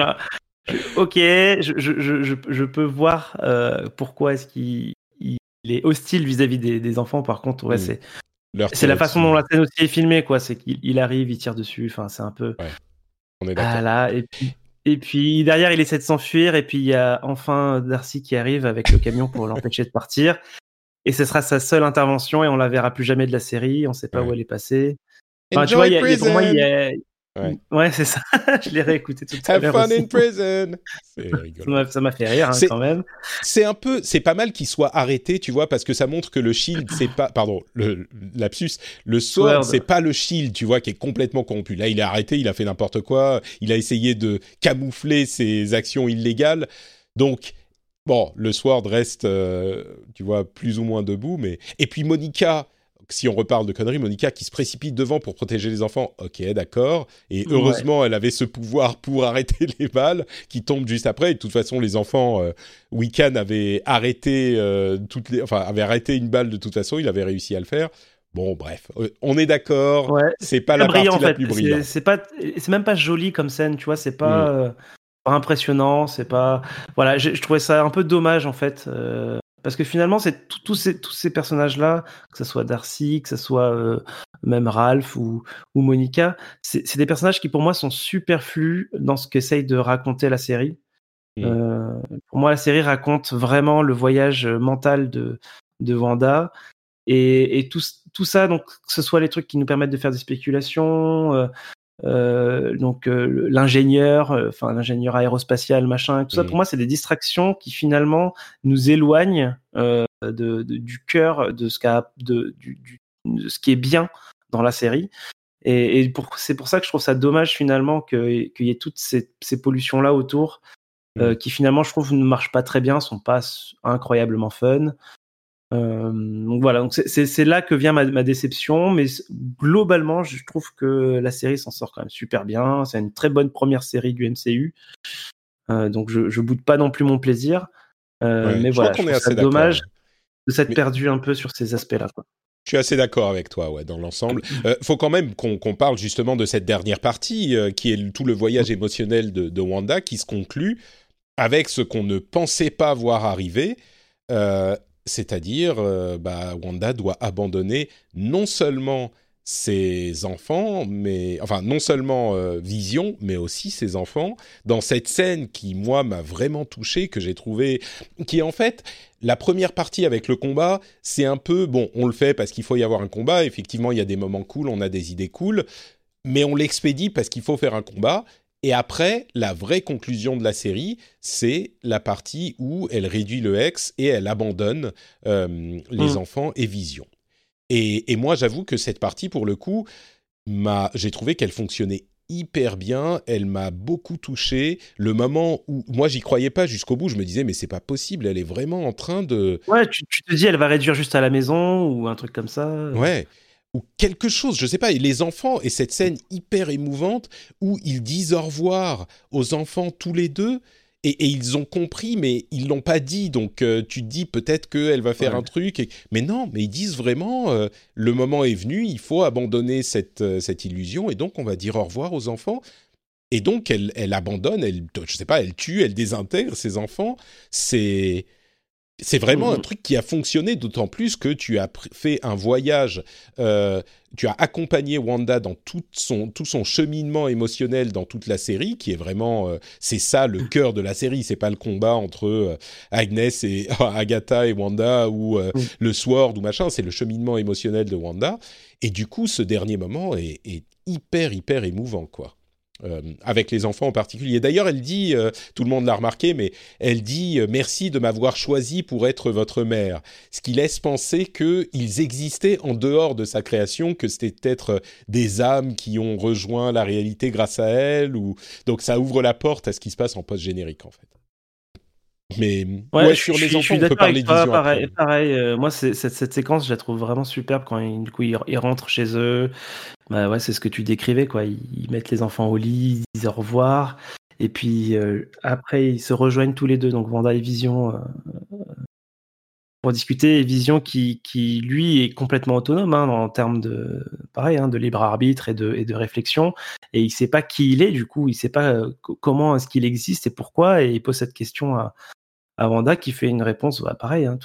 ok, je, je, je, je, peux voir euh, pourquoi est-ce qu'il est hostile vis-à-vis des, des, enfants. Par contre, ouais, hmm. c'est c'est la façon dont la scène aussi est filmée, quoi. C'est qu'il arrive, il tire dessus. Enfin, c'est un peu. Ouais. On est d'accord. Ah là, et puis et puis derrière, il essaie de s'enfuir. Et puis il y a enfin Darcy qui arrive avec le camion pour l'empêcher de partir. Et ce sera sa seule intervention et on la verra plus jamais de la série. On ne sait pas où elle est passée. Enfin, tu vois, y a, pour moi, il y a, Ouais, c'est ça. je l'ai réécouté tout à l'heure. Have fun in prison. Ça m'a fait rire hein, quand même. C'est un peu, c'est pas mal qu'il soit arrêté, tu vois, parce que ça montre que le shield, c'est pas, pardon, le lapsus, le sword, c'est pas le shield, tu vois, qui est complètement corrompu. Là, il est arrêté, il a fait n'importe quoi, il a essayé de camoufler ses actions illégales. Donc, bon, le sword reste, euh, tu vois, plus ou moins debout, mais et puis Monica si on reparle de conneries, Monica qui se précipite devant pour protéger les enfants, ok, d'accord. Et heureusement, elle avait ce pouvoir pour arrêter les balles qui tombent juste après. Et de toute façon, les enfants, euh, Wiccan avait arrêté euh, toutes les, enfin, avait arrêté une balle de toute façon. Il avait réussi à le faire. Bon, bref, euh, on est d'accord. C'est pas la partie la plus brillante. C'est pas, c'est même pas joli comme scène, tu vois. C'est pas. Mm. pas impressionnant, c'est pas voilà, je, trouvais ça un peu dommage en fait parce que finalement, c'est tous ces, tous ces personnages-là, que ce soit Darcy, que ce soit euh, même Ralph ou, ou Monica, c'est des personnages qui pour moi sont superflus dans ce qu'essaye de raconter la série. Mmh. Euh, pour moi, la série raconte vraiment le voyage mental de, de Wanda. Et, et tout, tout, ça, donc, que ce soit les trucs qui nous permettent de faire des spéculations, euh, euh, donc euh, l'ingénieur, euh, enfin l'ingénieur aérospatial, machin, tout ça. Pour moi, c'est des distractions qui finalement nous éloignent de, du cœur de ce, de, du, de ce qui est bien dans la série. Et, et c'est pour ça que je trouve ça dommage finalement qu'il y ait toutes ces, ces pollutions-là autour, euh, mm. qui finalement, je trouve, ne marchent pas très bien, sont pas incroyablement fun. Euh, donc voilà, donc c'est là que vient ma, ma, déception, mais globalement, je trouve que la série s'en sort quand même super bien. C'est une très bonne première série du MCU, euh, donc je, je boude pas non plus mon plaisir. Euh, mais voilà, je ça dommage de s'être perdu un peu sur ces aspects-là. Je suis assez d'accord avec toi, ouais, dans l'ensemble. Il euh, faut quand même qu'on parle justement de cette dernière partie, euh, qui est tout le voyage émotionnel de, de, Wanda, qui se conclut avec ce qu'on ne pensait pas voir arriver, euh, c'est-à-dire, bah, Wanda doit abandonner non seulement ses enfants, mais enfin non seulement euh, Vision, mais aussi ses enfants, dans cette scène qui moi m'a vraiment touché, que j'ai trouvé, qui en fait la première partie avec le combat, c'est un peu bon, on le fait parce qu'il faut y avoir un combat. Effectivement, il y a des moments cool, on a des idées cool, mais on l'expédie parce qu'il faut faire un combat. Et après, la vraie conclusion de la série, c'est la partie où elle réduit le ex et elle abandonne euh, les mmh. enfants et Vision. Et, moi, j'avoue que cette partie, pour le coup, j'ai trouvé qu'elle fonctionnait hyper bien, elle m'a beaucoup touché. Le moment où moi j'y croyais pas jusqu'au bout, je me disais mais c'est pas possible, elle est vraiment en train de. Ouais, tu, te dis elle va réduire juste à la maison ou un truc comme ça. Ouais. Ou quelque chose, je sais pas. Et les enfants et cette scène hyper émouvante où ils disent au revoir aux enfants tous les deux et, ils ont compris, mais ils l'ont pas dit. Donc euh, tu te dis peut-être qu'elle va faire un truc, mais non, mais ils disent vraiment euh, le moment est venu, il faut abandonner cette euh, cette illusion et donc on va dire au revoir aux enfants. Et donc elle, elle abandonne, elle, je sais pas, elle tue, elle désintègre ses enfants. C'est c'est vraiment un mmh. truc qui a fonctionné, d'autant plus que tu as fait un voyage, euh, tu as accompagné Wanda dans tout son, tout son cheminement émotionnel dans toute la série, qui est vraiment, euh, c'est ça le cœur de la série, c'est pas le combat entre euh, Agnès et Agatha et Wanda ou mmh. le Sword ou machin, c'est le cheminement émotionnel de Wanda. Et du coup, ce dernier moment est, est hyper, hyper émouvant, quoi. Euh, avec les enfants en particulier. D'ailleurs, elle dit, euh, tout le monde l'a remarqué, mais elle dit euh, merci de m'avoir choisi pour être votre mère, ce qui laisse penser qu'ils existaient en dehors de sa création, que c'était peut-être des âmes qui ont rejoint la réalité grâce à elle, ou donc ça ouvre la porte à ce qui se passe en post générique en fait. Mais ouais, sur les enfants, on peut parler. Pareil, pareil moi, cette, cette, séquence, je la trouve vraiment superbe quand ils, du coup, ils, rentrent chez eux. Bah ouais, c'est ce que tu décrivais, quoi. Ils, mettent les enfants au lit, ils disent au revoir. Et puis euh, après, ils se rejoignent tous les deux, donc Vanda et Vision, euh, pour discuter. Et Vision qui, qui, lui, est complètement autonome hein, en termes de, pareil, hein, de libre arbitre et de, et de réflexion. Et il sait pas qui il est, du coup, il sait pas euh, comment est-ce qu'il existe et pourquoi. Et il pose cette question à, à Wanda qui fait une réponse bah, pareil, hein,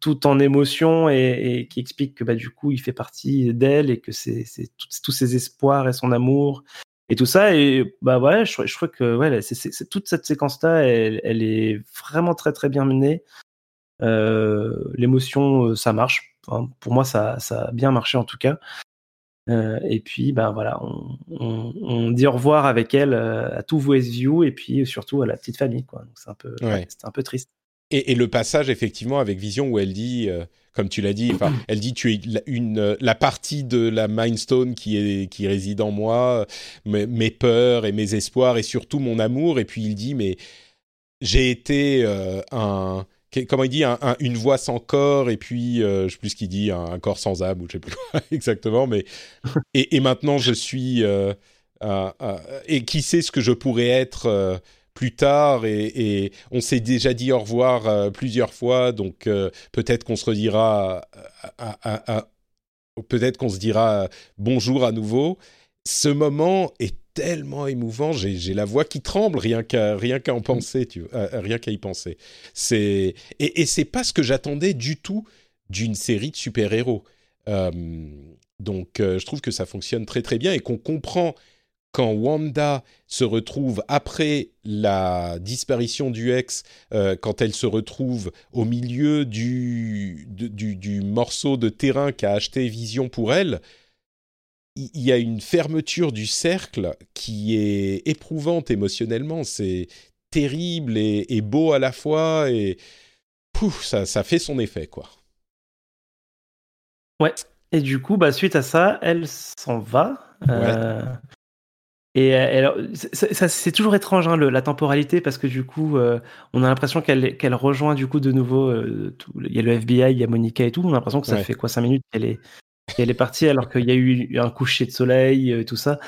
tout, en émotion et, qui explique que bah, du coup il fait partie d'elle et que c'est tous ses espoirs et son amour et tout ça. Et bah ouais, je, trouve que ouais, toute cette séquence-là, elle, elle, est vraiment très très bien menée. Euh, L'émotion, euh, ça marche. Enfin, pour moi, ça, ça a bien marché en tout cas. Euh, et puis, bah voilà, on, on, on, dit au revoir avec elle euh, à tous vos SVU et puis surtout à la petite famille, quoi. Donc c'est un peu, ouais. un peu triste. Et, et, le passage effectivement avec Vision où elle dit, euh, comme tu l'as dit, elle dit tu es une la partie de la Mind Stone qui est qui réside en moi, mes, mes, peurs et mes espoirs et surtout mon amour. Et puis il dit mais j'ai été euh, un comment il dit un, un, une voix sans corps et puis euh, je sais plus ce qu'il dit un, corps sans âme ou je sais plus exactement mais et, maintenant je suis euh, et qui sait ce que je pourrais être euh, plus tard et, et on s'est déjà dit au revoir euh, plusieurs fois donc peut-être qu'on se redira peut-être qu'on se dira bonjour à nouveau. Ce moment est tellement émouvant. J'ai la voix qui tremble rien qu'à rien qu'à en penser, tu euh, rien qu'à y penser. C'est et, et c'est pas ce que j'attendais du tout d'une série de super héros. Euh, donc euh, je trouve que ça fonctionne très très bien et qu'on comprend quand Wanda se retrouve après la disparition du ex, quand elle se retrouve au milieu du, du morceau de terrain qu'a acheté Vision pour elle, il y a une fermeture du cercle qui est éprouvante émotionnellement. C'est terrible et, et, beau à la fois. Et pouf, ça, ça fait son effet, quoi. Ouais. Et du coup, bah, suite à ça, elle s'en va. Euh, et ça, c'est toujours étrange hein, le, la temporalité parce que du coup, euh, on a l'impression qu'elle qu'elle rejoint du coup de nouveau. Euh, tout, il y a le FBI, il y a Monica et tout. On a l'impression que ça fait quoi 5 minutes qu'elle est qu'elle est partie alors qu'il y a eu un coucher de soleil et tout ça.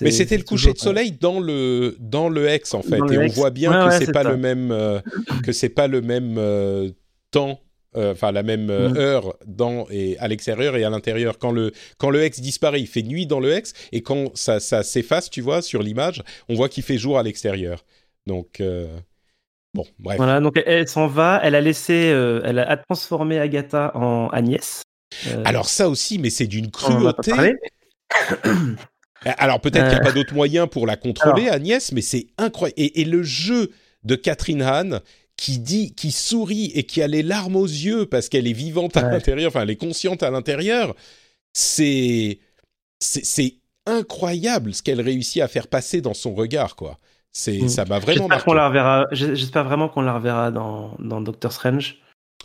Mais c'était le coucher de soleil dans le dans le ex en fait, et on voit bien que c'est pas, le même que c'est pas le même temps euh, enfin la même euh, mm. heure dans et à l'extérieur et à l'intérieur. Quand le quand le hex disparaît, il fait nuit dans le hex et quand ça, ça s'efface, tu vois, sur l'image, on voit qu'il fait jour à l'extérieur. Donc euh, bon, bref. Voilà, donc elle, s'en va. Elle a laissé, elle a transformé Agatha en Agnès. Alors ça aussi, mais c'est d'une cruauté. Alors peut-être qu'il n'y a pas d'autre moyen pour la contrôler, Agnès, mais c'est incroyable. Et, et, le jeu de Catherine Hahn, qui dit, qui sourit et qui a les larmes aux yeux parce qu'elle est vivante à l'intérieur, enfin elle est consciente à l'intérieur, c'est c'est incroyable ce qu'elle réussit à faire passer dans son regard, quoi. C'est mm. ça m'a vraiment J'espère qu'on la reverra. J'espère vraiment qu'on la reverra dans dans Doctor Strange.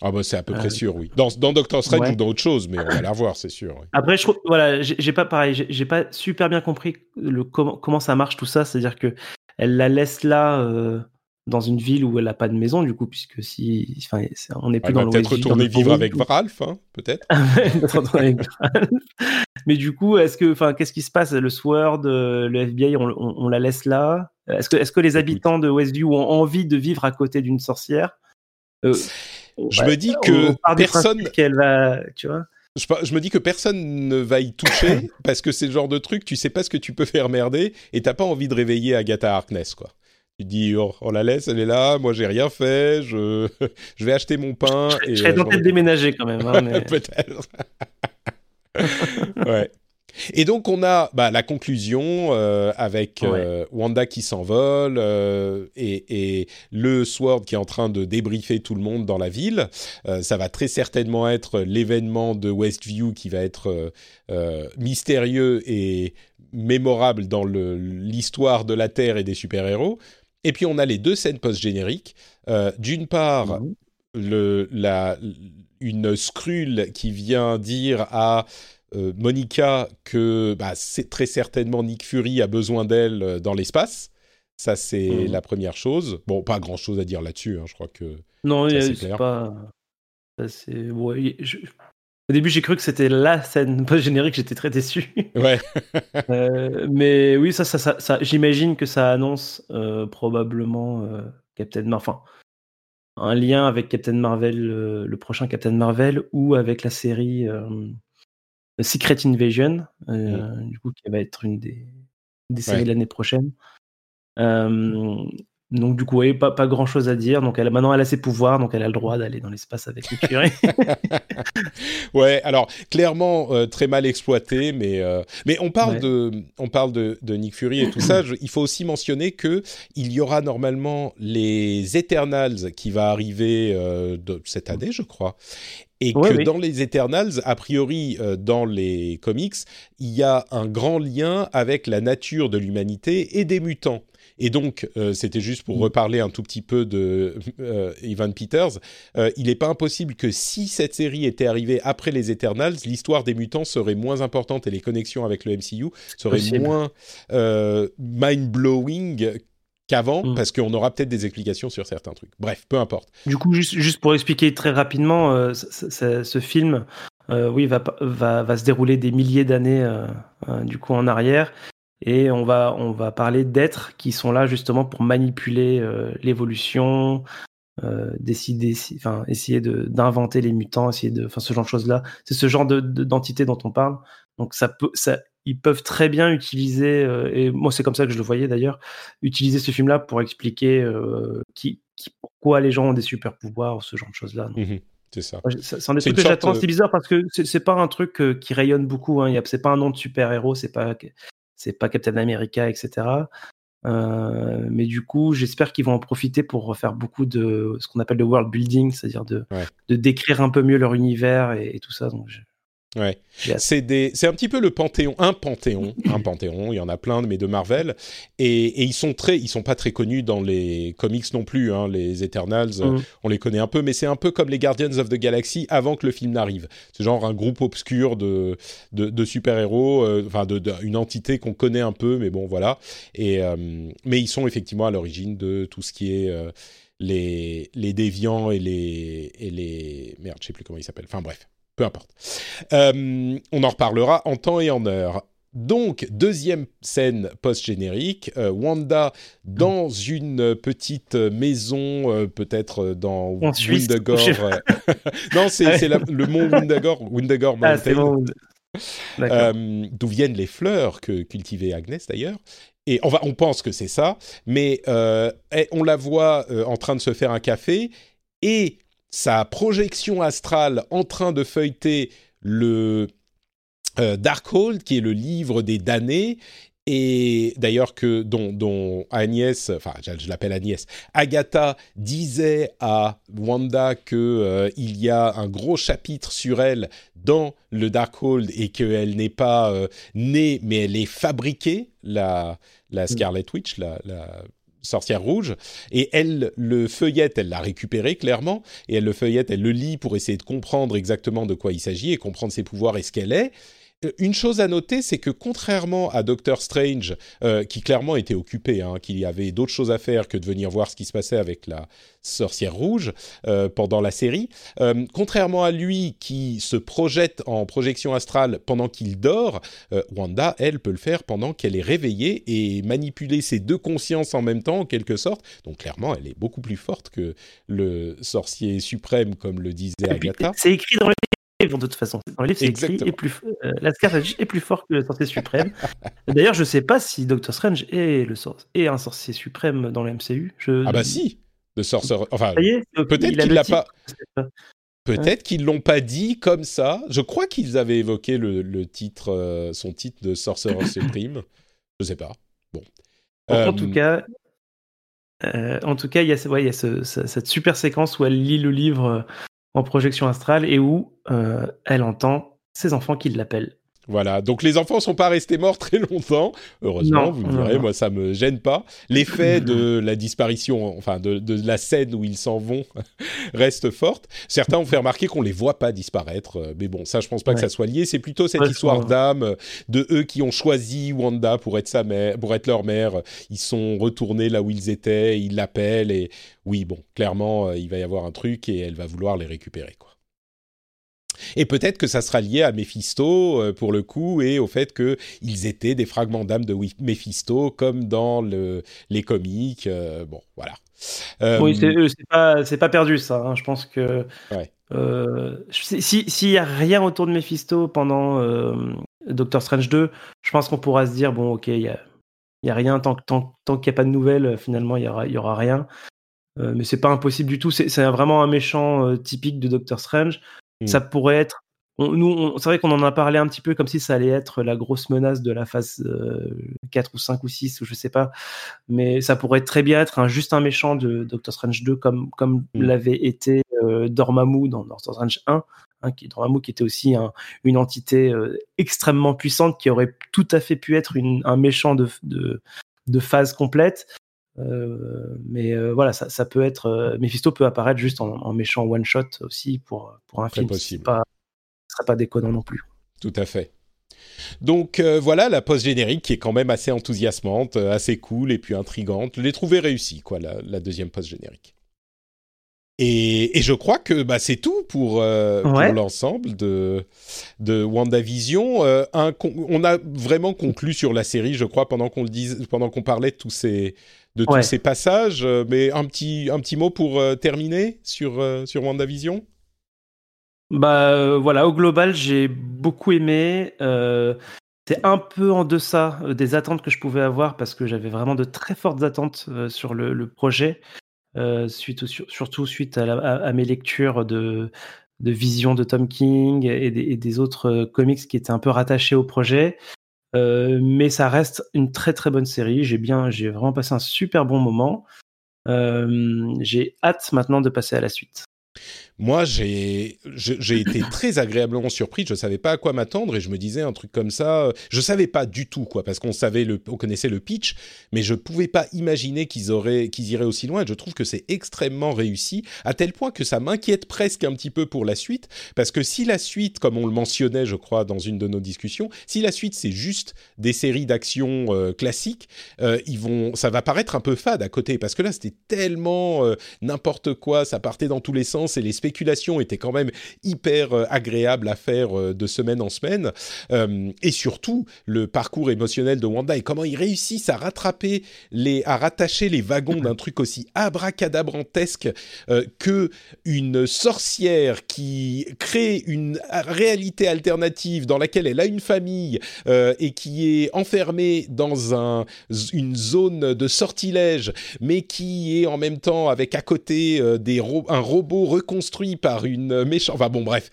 Ah bah c'est à peu près euh, sûr, oui. Dans, dans Doctor Strange ou dans autre chose, mais on va la voir, c'est sûr. Après, je trouve, voilà, j'ai pas pareil, j'ai pas super bien compris le comment comment ça marche tout ça, c'est-à-dire que elle la laisse là. Euh, dans une ville où elle n'a pas de maison, du coup, puisque si, enfin, on n'est plus dans le peut-être retourner vivre avec Ralph, hein, peut-être. Mais du coup, est-ce que, enfin, qu'est-ce qui se passe? Le Sword, euh, le FBI, on, on, la laisse là Est-ce que, est-ce que les habitants de Westview ont envie de vivre à côté d'une sorcière? Euh, Je me dis que personne. Qu'elle va, tu vois. Je, je, me dis que personne ne va y toucher parce que c'est le genre de truc, tu sais pas ce que tu peux faire merder et t'as pas envie de réveiller Agatha Harkness, quoi. Tu dis, oh, on la laisse, elle est là, moi j'ai rien fait, je, je vais acheter mon pain. Je, et, je serais tenté de déménager quand même. Hein, Peut-être. ouais. Et donc on a bah, la conclusion euh, avec euh, Wanda qui s'envole euh, et, et, le Sword qui est en train de débriefer tout le monde dans la ville. ça va très certainement être l'événement de Westview qui va être mystérieux et mémorable dans l'histoire de la Terre et des super-héros. Et puis on a les deux scènes post-génériques. D'une part, mhm. le, la, une scrule qui vient dire à Monica que bah, c'est très certainement Nick Fury a besoin d'elle euh, dans l'espace. Ça, c'est mhm. la première chose. Bon, pas grand-chose à dire là-dessus, hein, je crois que... Non, c'est pas... C'est... Ouais, je... Au début, j'ai cru que c'était la scène post-générique, j'étais très déçu. Ouais. euh, mais oui, ça, ça, ça, ça j'imagine que ça annonce euh, probablement euh, Captain Marvel. Enfin, un lien avec Captain Marvel, euh, le prochain Captain Marvel, ou avec la série euh, Secret Invasion, mm. du coup, qui va être une des, des séries de l'année prochaine. Donc du coup, oui, pas, pas grand chose à dire. Donc elle, maintenant, elle a ses pouvoirs, donc elle a le droit d'aller dans l'espace avec les curés. ouais, alors clairement euh, très mal exploité, mais euh, mais on parle de on parle de, de, Nick Fury et tout ça. il faut aussi mentionner que il y aura normalement les Eternals qui va arriver euh, de, cette année, je crois. Et que dans les Eternals, a priori dans les comics, il y a un grand lien avec la nature de l'humanité et des mutants. Et donc, euh, c'était juste pour mm. reparler un tout petit peu de euh, Ivan Peters. Euh, il n'est pas impossible que si cette série était arrivée après les Eternals, l'histoire des mutants serait moins importante et les connexions avec le MCU seraient moins mind-blowing qu'avant, mm. parce qu'on aura peut-être des explications sur certains trucs. Bref, peu importe. Du coup, juste, juste pour expliquer très rapidement, ce film, oui, va, va, va, se dérouler des milliers d'années du coup en arrière et on va, on va parler d'êtres qui sont là justement pour manipuler euh, l'évolution, euh, décider, enfin, essayer d'inventer les mutants, essayer de, enfin, ce genre de choses-là. C'est ce genre d'entité dont on parle. Donc, ça peut, ça, ils peuvent très bien utiliser, euh, et moi, c'est comme ça que je le voyais d'ailleurs, utiliser ce film-là pour expliquer euh, qui, qui, pourquoi les gens ont des super pouvoirs, ce genre de choses-là. Mmh c'est ça. C'est un des trucs que j'attends. C'est bizarre parce que c'est pas un truc qui rayonne beaucoup. Hein. C'est pas un nom de super-héros. C'est pas c'est pas Captain America, etc. Euh, mais du coup, j'espère qu'ils vont en profiter pour refaire beaucoup de ce qu'on appelle le world building, c'est-à-dire de, de décrire un peu mieux leur univers et, tout ça. Donc, Ouais. C'est des, c'est un petit peu le panthéon, un panthéon, un panthéon. Il y en a plein, mais de Marvel, et, et, ils sont très, ils sont pas très connus dans les comics non plus. Hein, les Eternals, mm. on les connaît un peu, mais c'est un peu comme les Guardians of the Galaxy avant que le film n'arrive. C'est genre un groupe obscur de de, de super héros, euh, enfin de, une entité qu'on connaît un peu, mais bon voilà. Et euh, mais ils sont effectivement à l'origine de tout ce qui est euh, les, les déviants et les, et les... Merde, je sais plus comment ils s'appellent. Enfin bref, peu importe. Euh, on en reparlera en temps et en heure. Donc, deuxième scène post-générique, euh, Wanda dans une petite maison, euh, peut-être dans Windagore. non, c'est le mont Windagore, Windagore ah, Mountain. D'où viennent les fleurs que cultivait Agnès d'ailleurs. Et on, va, on pense que c'est ça, mais on la voit en train de se faire un café et sa projection astrale en train de feuilleter le euh, Darkhold, qui est le livre des damnés, et d'ailleurs que dont, Agnès, enfin je, l'appelle Agnès, Agatha disait à Wanda que euh, il y a un gros chapitre sur elle dans le Darkhold et qu'elle n'est pas euh, née mais elle est fabriquée, la, la. Scarlet Witch, la sorcière rouge, et elle le feuillette, elle l'a récupéré clairement, et elle le feuillette, elle le lit pour essayer de comprendre exactement de quoi il s'agit et comprendre ses pouvoirs et ce qu'elle est. Euh, une chose à noter, c'est que contrairement à Doctor Strange, euh, qui clairement était occupé, hein, qu'il avait d'autres choses à faire que de venir voir ce qui se passait avec la sorcière rouge euh, pendant la série, contrairement à lui qui se projette en projection astrale pendant qu'il dort, Wanda, elle, peut le faire pendant qu'elle est réveillée et manipuler ses deux consciences en même temps, en quelque sorte. Donc clairement, elle est beaucoup plus forte que le sorcier suprême, comme le disait Agatha. C'est écrit dans le de toute façon. Dans le livre, c'est écrit est plus, euh, est plus fort que le sorcier suprême. D'ailleurs, je ne sais pas si Doctor Strange est, le est un sorcier suprême dans le MCU. Je... Ah bah si Le sorcerer... Enfin, peut-être qu'il l'a pas... Peut-être qu'ils l'ont pas dit comme ça. Je crois qu'ils avaient évoqué le, titre, euh, son titre de Sorcerer Supreme. Je sais pas. Bon. En, tout euh, cas, en tout cas, il y a, ouais, y a cette super séquence où elle lit le livre en projection astrale et où euh, elle entend ses enfants qui l'appellent. Voilà, donc les enfants sont pas restés morts très longtemps, heureusement, vous me direz, moi ça me gêne pas. L'effet de la disparition, enfin de, la scène où ils s'en vont, reste forte. Certains ont fait remarquer qu'on les voit pas disparaître, euh, mais bon, ça je pense pas que ça soit lié. C'est plutôt cette histoire d'âme euh, de eux qui ont choisi Wanda pour être sa mère, pour être leur mère. Ils sont retournés là où ils étaient, ils l'appellent et oui, bon, clairement, euh, il va y avoir un truc et elle va vouloir les récupérer, quoi. Et peut-être que ça sera lié à Mephisto euh, pour le coup et au fait qu'ils étaient des fragments d'âme de Mephisto comme dans le, les comics. Euh, bon, voilà. Euh, oui, c'est pas, pas, perdu ça. Hein. Je pense que s'il si, n'y a rien autour de Mephisto pendant Doctor Strange 2, je pense qu'on pourra se dire bon, ok, il y a, y a rien tant, tant, tant qu'il n'y a pas de nouvelles, finalement, il y aura, y aura rien. mais c'est pas impossible du tout. C'est vraiment un méchant typique de Doctor Strange. Ça mmh. pourrait être. nous, c'est vrai qu'on en a parlé un petit peu comme si ça allait être la grosse menace de la phase 4 ou 5 ou 6 ou je sais pas. Mais ça pourrait très bien être un, juste un méchant de Doctor Strange 2 comme, comme mmh. l'avait été Dormammu dans Doctor Strange 1. Hein, qui, Dormammu qui était aussi une entité extrêmement puissante qui aurait tout à fait pu être un méchant de, de, de phase complète. Euh, mais euh, voilà, ça, ça, peut être. Euh, Mephisto peut apparaître juste en, méchant one shot aussi pour, pour un film. Possible. Pas, ce serait pas déconnant non plus. Tout à fait. Donc voilà la post générique qui est quand même assez enthousiasmante, assez cool et puis intrigante. Je l'ai trouvée réussie, quoi, la, la deuxième post générique. Et, et, je crois que bah, c'est tout pour, pour l'ensemble de, de WandaVision. un, on a vraiment conclu sur la série, je crois, pendant qu'on parlait de tous ces, de tous ces passages. Euh, mais un petit, un petit mot pour euh, terminer sur, euh, sur WandaVision? Bah voilà, au global, j'ai beaucoup aimé. c'est un peu en deçà des attentes que je pouvais avoir parce que j'avais vraiment de très fortes attentes sur le, projet, suite, surtout suite à, mes lectures de, de Vision de Tom King et des, autres comics qui étaient un peu rattachés au projet. Euh, mais ça reste une très très bonne série. J'ai bien, j'ai vraiment passé un super bon moment. Euh, j'ai hâte maintenant de passer à la suite. Moi, j'ai été très agréablement surpris. Je savais pas à quoi m'attendre et je me disais un truc comme ça. Je savais pas du tout quoi, parce qu'on savait le, on connaissait le pitch, mais je pouvais pas imaginer qu'ils qu'ils iraient aussi loin. Et je trouve que c'est extrêmement réussi, à tel point que ça m'inquiète presque un petit peu pour la suite, parce que si la suite, comme on le mentionnait, je crois, dans une de nos discussions, si la suite c'est juste des séries d'action euh, classiques, euh, ils vont, ça va paraître un peu fade à côté, parce que là c'était tellement euh, n'importe quoi, ça partait dans tous les sens et les spéculation était quand même hyper euh, agréable à faire euh, de semaine en semaine. Euh, et surtout, le parcours émotionnel de Wanda et comment ils réussissent à rattraper les, à rattacher les wagons d'un truc aussi abracadabrantesque que une sorcière qui crée une réalité alternative dans laquelle elle a une famille et qui est enfermée dans un, une zone de sortilège, mais qui est en même temps avec à côté des un robot reconstruit par une méchante. Enfin bon, bref.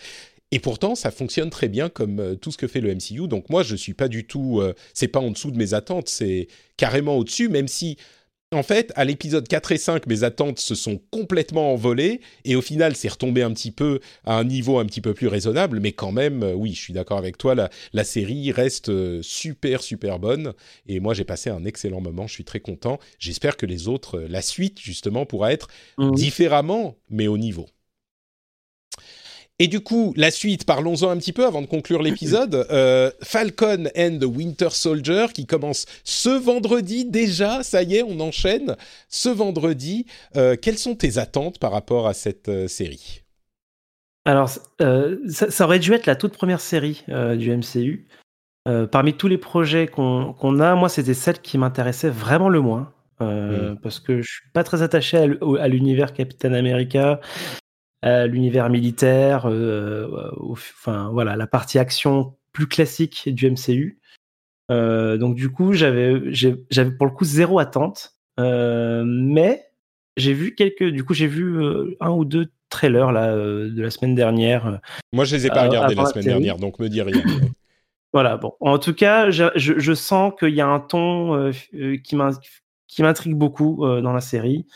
Et pourtant, ça fonctionne très bien comme euh, tout ce que fait le MCU. Donc moi, je suis pas du tout. Euh, c'est pas en dessous de mes attentes, c'est carrément au-dessus, même si. En fait, à l'épisode 4 et 5, mes attentes se sont complètement envolées et au final, c'est retombé un petit peu à un niveau un petit peu plus raisonnable, mais quand même, euh, oui, je suis d'accord avec toi, la, la, série reste super, super bonne et moi, j'ai passé un excellent moment, je suis très content. J'espère que les autres, la suite, justement, pourra être mmh. différemment, mais au niveau. Et du coup, la suite, parlons-en un petit peu avant de conclure l'épisode. Euh, Falcon and the Winter Soldier qui commence ce vendredi déjà. Ça y est, on enchaîne ce vendredi. Euh, quelles sont tes attentes par rapport à cette euh, série? Alors, ça, aurait dû être la toute première série du MCU. parmi tous les projets qu'on a, moi, c'était celle qui m'intéressait vraiment le moins. Mm. Parce que je suis pas très attaché à l'univers Captain America l'univers militaire, euh, enfin voilà, la partie action plus classique du MCU. Euh, donc du coup, j'avais, j'avais pour le coup zéro attente, euh, mais j'ai vu quelques, du coup, j'ai vu un ou deux trailers là de la semaine dernière. Moi, je les ai pas regardés la semaine dernière, donc me dis rien. voilà, bon. En tout cas, je, je sens qu'il y a un ton qui m'intrigue beaucoup dans la série.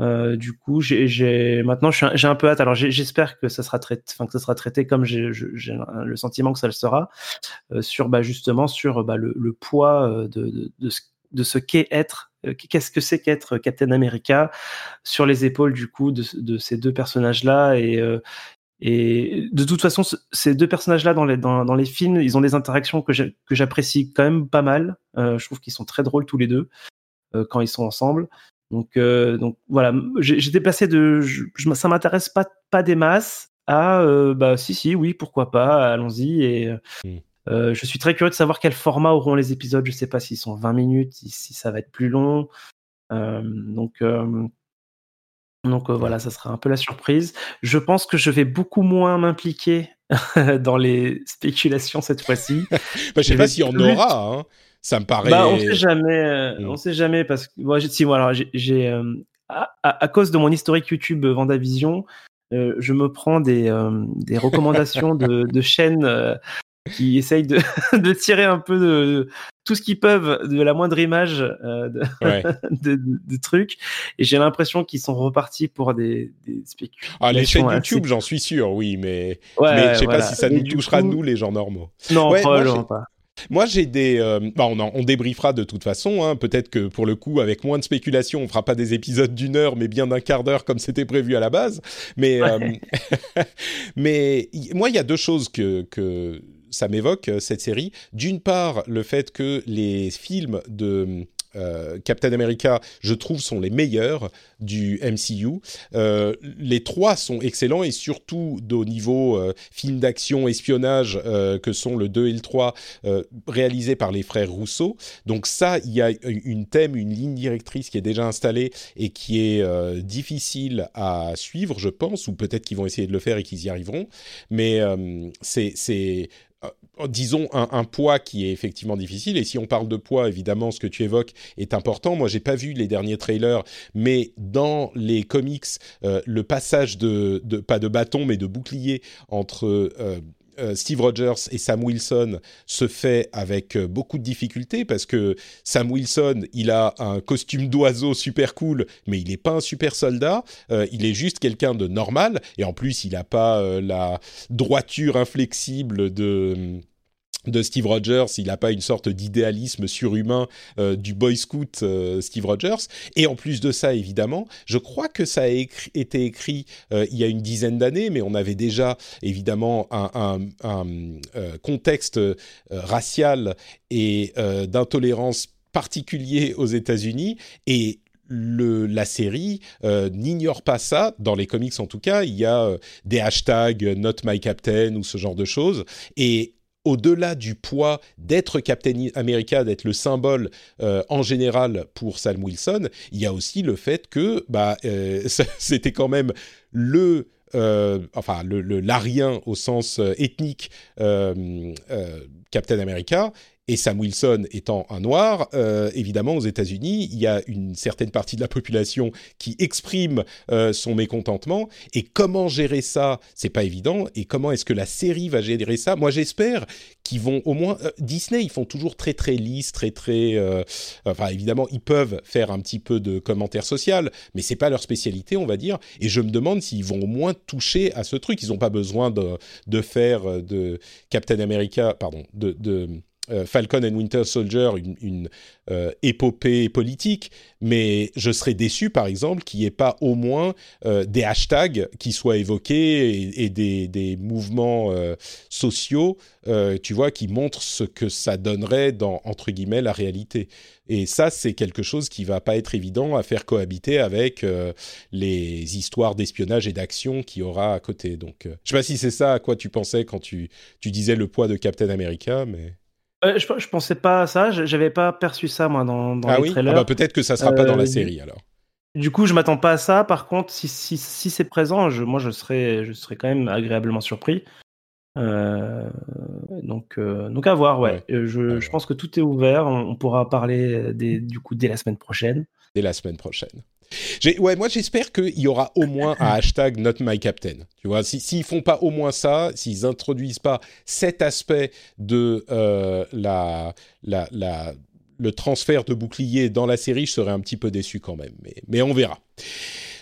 Euh, du coup, j'ai maintenant j'ai un peu hâte. Alors j'espère que ça sera traité, enfin que ça sera traité comme j'ai le sentiment que ça le sera euh, sur bah, justement sur bah, le, le, poids euh, de, de, de ce, de ce qu'est être, euh, qu'est-ce que c'est qu'être Captain America sur les épaules du coup de, de ces deux personnages là et et de toute façon, ces deux personnages-là dans les, dans, dans, les films, ils ont des interactions que j'apprécie quand même pas mal. Euh, je trouve qu'ils sont très drôles tous les deux euh, quand ils sont ensemble. Donc, euh, donc voilà, j'étais passé de je, ça m'intéresse pas, pas des masses à euh, bah si si oui pourquoi pas allons-y et euh, je suis très curieux de savoir quel format auront les épisodes. Je sais pas s'ils sont 20 minutes, si, ça va être plus long. donc donc voilà, ça sera un peu la surprise. Je pense que je vais beaucoup moins m'impliquer dans les spéculations cette fois-ci. bah, je sais pas s'il y en aura. Hein ça me paraît. Bah, on sait jamais, euh, mm. on sait jamais parce que moi, si voilà, j'ai euh, à, à, cause de mon historique YouTube Vendavision, euh, je me prends des, des recommandations de, de chaînes qui essayent de, de, tirer un peu de, tout ce qu'ils peuvent de la moindre image de, de, trucs. Et j'ai l'impression qu'ils sont repartis pour des, des spéculations. Ah, les chaînes YouTube, j'en suis sûr, oui, mais, mais je sais pas si ça nous touchera, nous, les gens normaux. Non, probablement pas. Moi, j'ai des. Euh, bah, on, on, débriefera de toute façon. Hein. Peut-être que pour le coup, avec moins de spéculation, on fera pas des épisodes d'une heure, mais bien d'un quart d'heure comme c'était prévu à la base. Mais, euh, mais moi, il y a deux choses que, que ça m'évoque cette série. D'une part, le fait que les films de euh, Captain America, je trouve, sont les meilleurs du MCU. Euh, les trois sont excellents et surtout au niveau euh, film d'action, espionnage, que sont le 2 et le 3, réalisés par les frères Rousseau. Donc ça, il y a une thème, une ligne directrice qui est déjà installée et qui est difficile à suivre, je pense, ou peut-être qu'ils vont essayer de le faire et qu'ils y arriveront. Mais c'est disons, un, poids qui est effectivement difficile. Et si on parle de poids, évidemment, ce que tu évoques est important. Moi, j'ai pas vu les derniers trailers, mais dans les comics, euh, le passage de, pas de bâton, mais de bouclier entre euh, Steve Rogers et Sam Wilson se fait avec beaucoup de difficultés parce que Sam Wilson, il a un costume d'oiseau super cool, mais il n'est pas un super soldat. il est juste quelqu'un de normal et en plus, il n'a pas la droiture inflexible de de Steve Rogers, il n'a pas une sorte d'idéalisme surhumain euh, du Boy Scout euh, Steve Rogers. Et en plus de ça, évidemment, je crois que ça a été écrit euh, il y a une dizaine d'années, mais on avait déjà évidemment un, contexte racial et d'intolérance particulier aux États-Unis. Et le, la série n'ignore pas ça. Dans les comics, en tout cas, il y a des hashtags Not My Captain ou ce genre de choses. Et au-delà du poids d'être Captain America, d'être le symbole euh, en général pour Sam Wilson, il y a aussi le fait que bah, euh, c'était quand même le euh, enfin le l'arien au sens ethnique Captain America et Sam Wilson étant un noir, euh, évidemment aux États-Unis, il y a une certaine partie de la population qui exprime euh, son mécontentement. Et comment gérer ça, c'est pas évident. Et comment est-ce que la série va gérer ça? Moi, j'espère qu'ils vont au moins euh, Disney, ils font toujours très très lisse, très très. enfin, évidemment, ils peuvent faire un petit peu de commentaire social, mais c'est pas leur spécialité, on va dire. Et je me demande s'ils vont au moins toucher à ce truc. Ils n'ont pas besoin de, de faire de Captain America, pardon, de, de Falcon and Winter Soldier une, euh, épopée politique, mais je serais déçu, par exemple, qu'il n'y ait pas au moins euh, des hashtags qui soient évoqués et, des, mouvements sociaux, tu vois, qui montrent ce que ça donnerait dans, entre guillemets, la réalité. Et ça, c'est quelque chose qui va pas être évident à faire cohabiter avec les histoires d'espionnage et d'action qu'il y aura à côté. Donc, je sais pas si c'est ça à quoi tu pensais quand tu, tu disais le poids de Captain America, mais... Euh, je, je, pensais pas à ça, j'avais pas perçu ça moi dans, dans ah les oui? Trailers. Ah bah peut-être que ça sera pas dans la euh, série alors. Du coup, je m'attends pas à ça. Par contre, si, si, si c'est présent, je, moi je serais, je serais quand même agréablement surpris. Euh, donc, donc à voir, ouais. Je, je, pense que tout est ouvert. On, pourra parler des, du coup dès la semaine prochaine. Dès la semaine prochaine. Ouais, moi j'espère qu'il y aura au moins un hashtag Not My Captain. Tu vois, s'ils font pas au moins ça, s'ils introduisent pas cet aspect de euh, la, la, la, le transfert de bouclier dans la série, je serais un petit peu déçu quand même. Mais, mais on verra.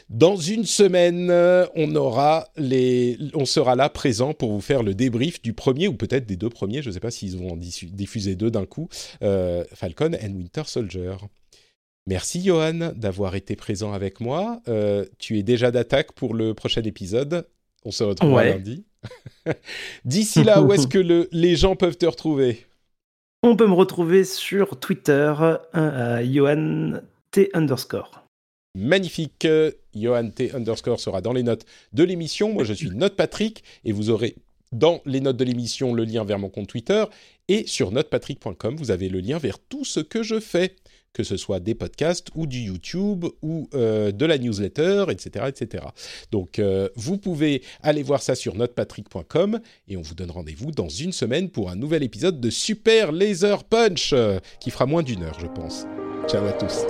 Dans une semaine, on aura les, on sera là présent pour vous faire le débrief du premier ou peut-être des deux premiers. Je ne sais pas s'ils vont en diffuser deux d'un coup. Euh, Falcon and Winter Soldier. Merci Johan d'avoir été présent avec moi. Euh, tu es déjà d'attaque pour le prochain épisode. On se retrouve lundi. D'ici là, où est-ce que les gens peuvent te retrouver? On peut me retrouver sur Twitter, euh, Johan T underscore. Magnifique. Johan T underscore sera dans les notes de l'émission. Moi, je suis Note Patrick et vous aurez dans les notes de l'émission le lien vers mon compte Twitter et sur notepatrick.com, vous avez le lien vers tout ce que je fais que ce soit des podcasts ou du YouTube ou euh, de la newsletter, etc. etc. Donc euh, vous pouvez aller voir ça sur notepatrick.com et on vous donne rendez-vous dans une semaine pour un nouvel épisode de Super Laser Punch euh, qui fera moins d'une heure je pense. Ciao à tous.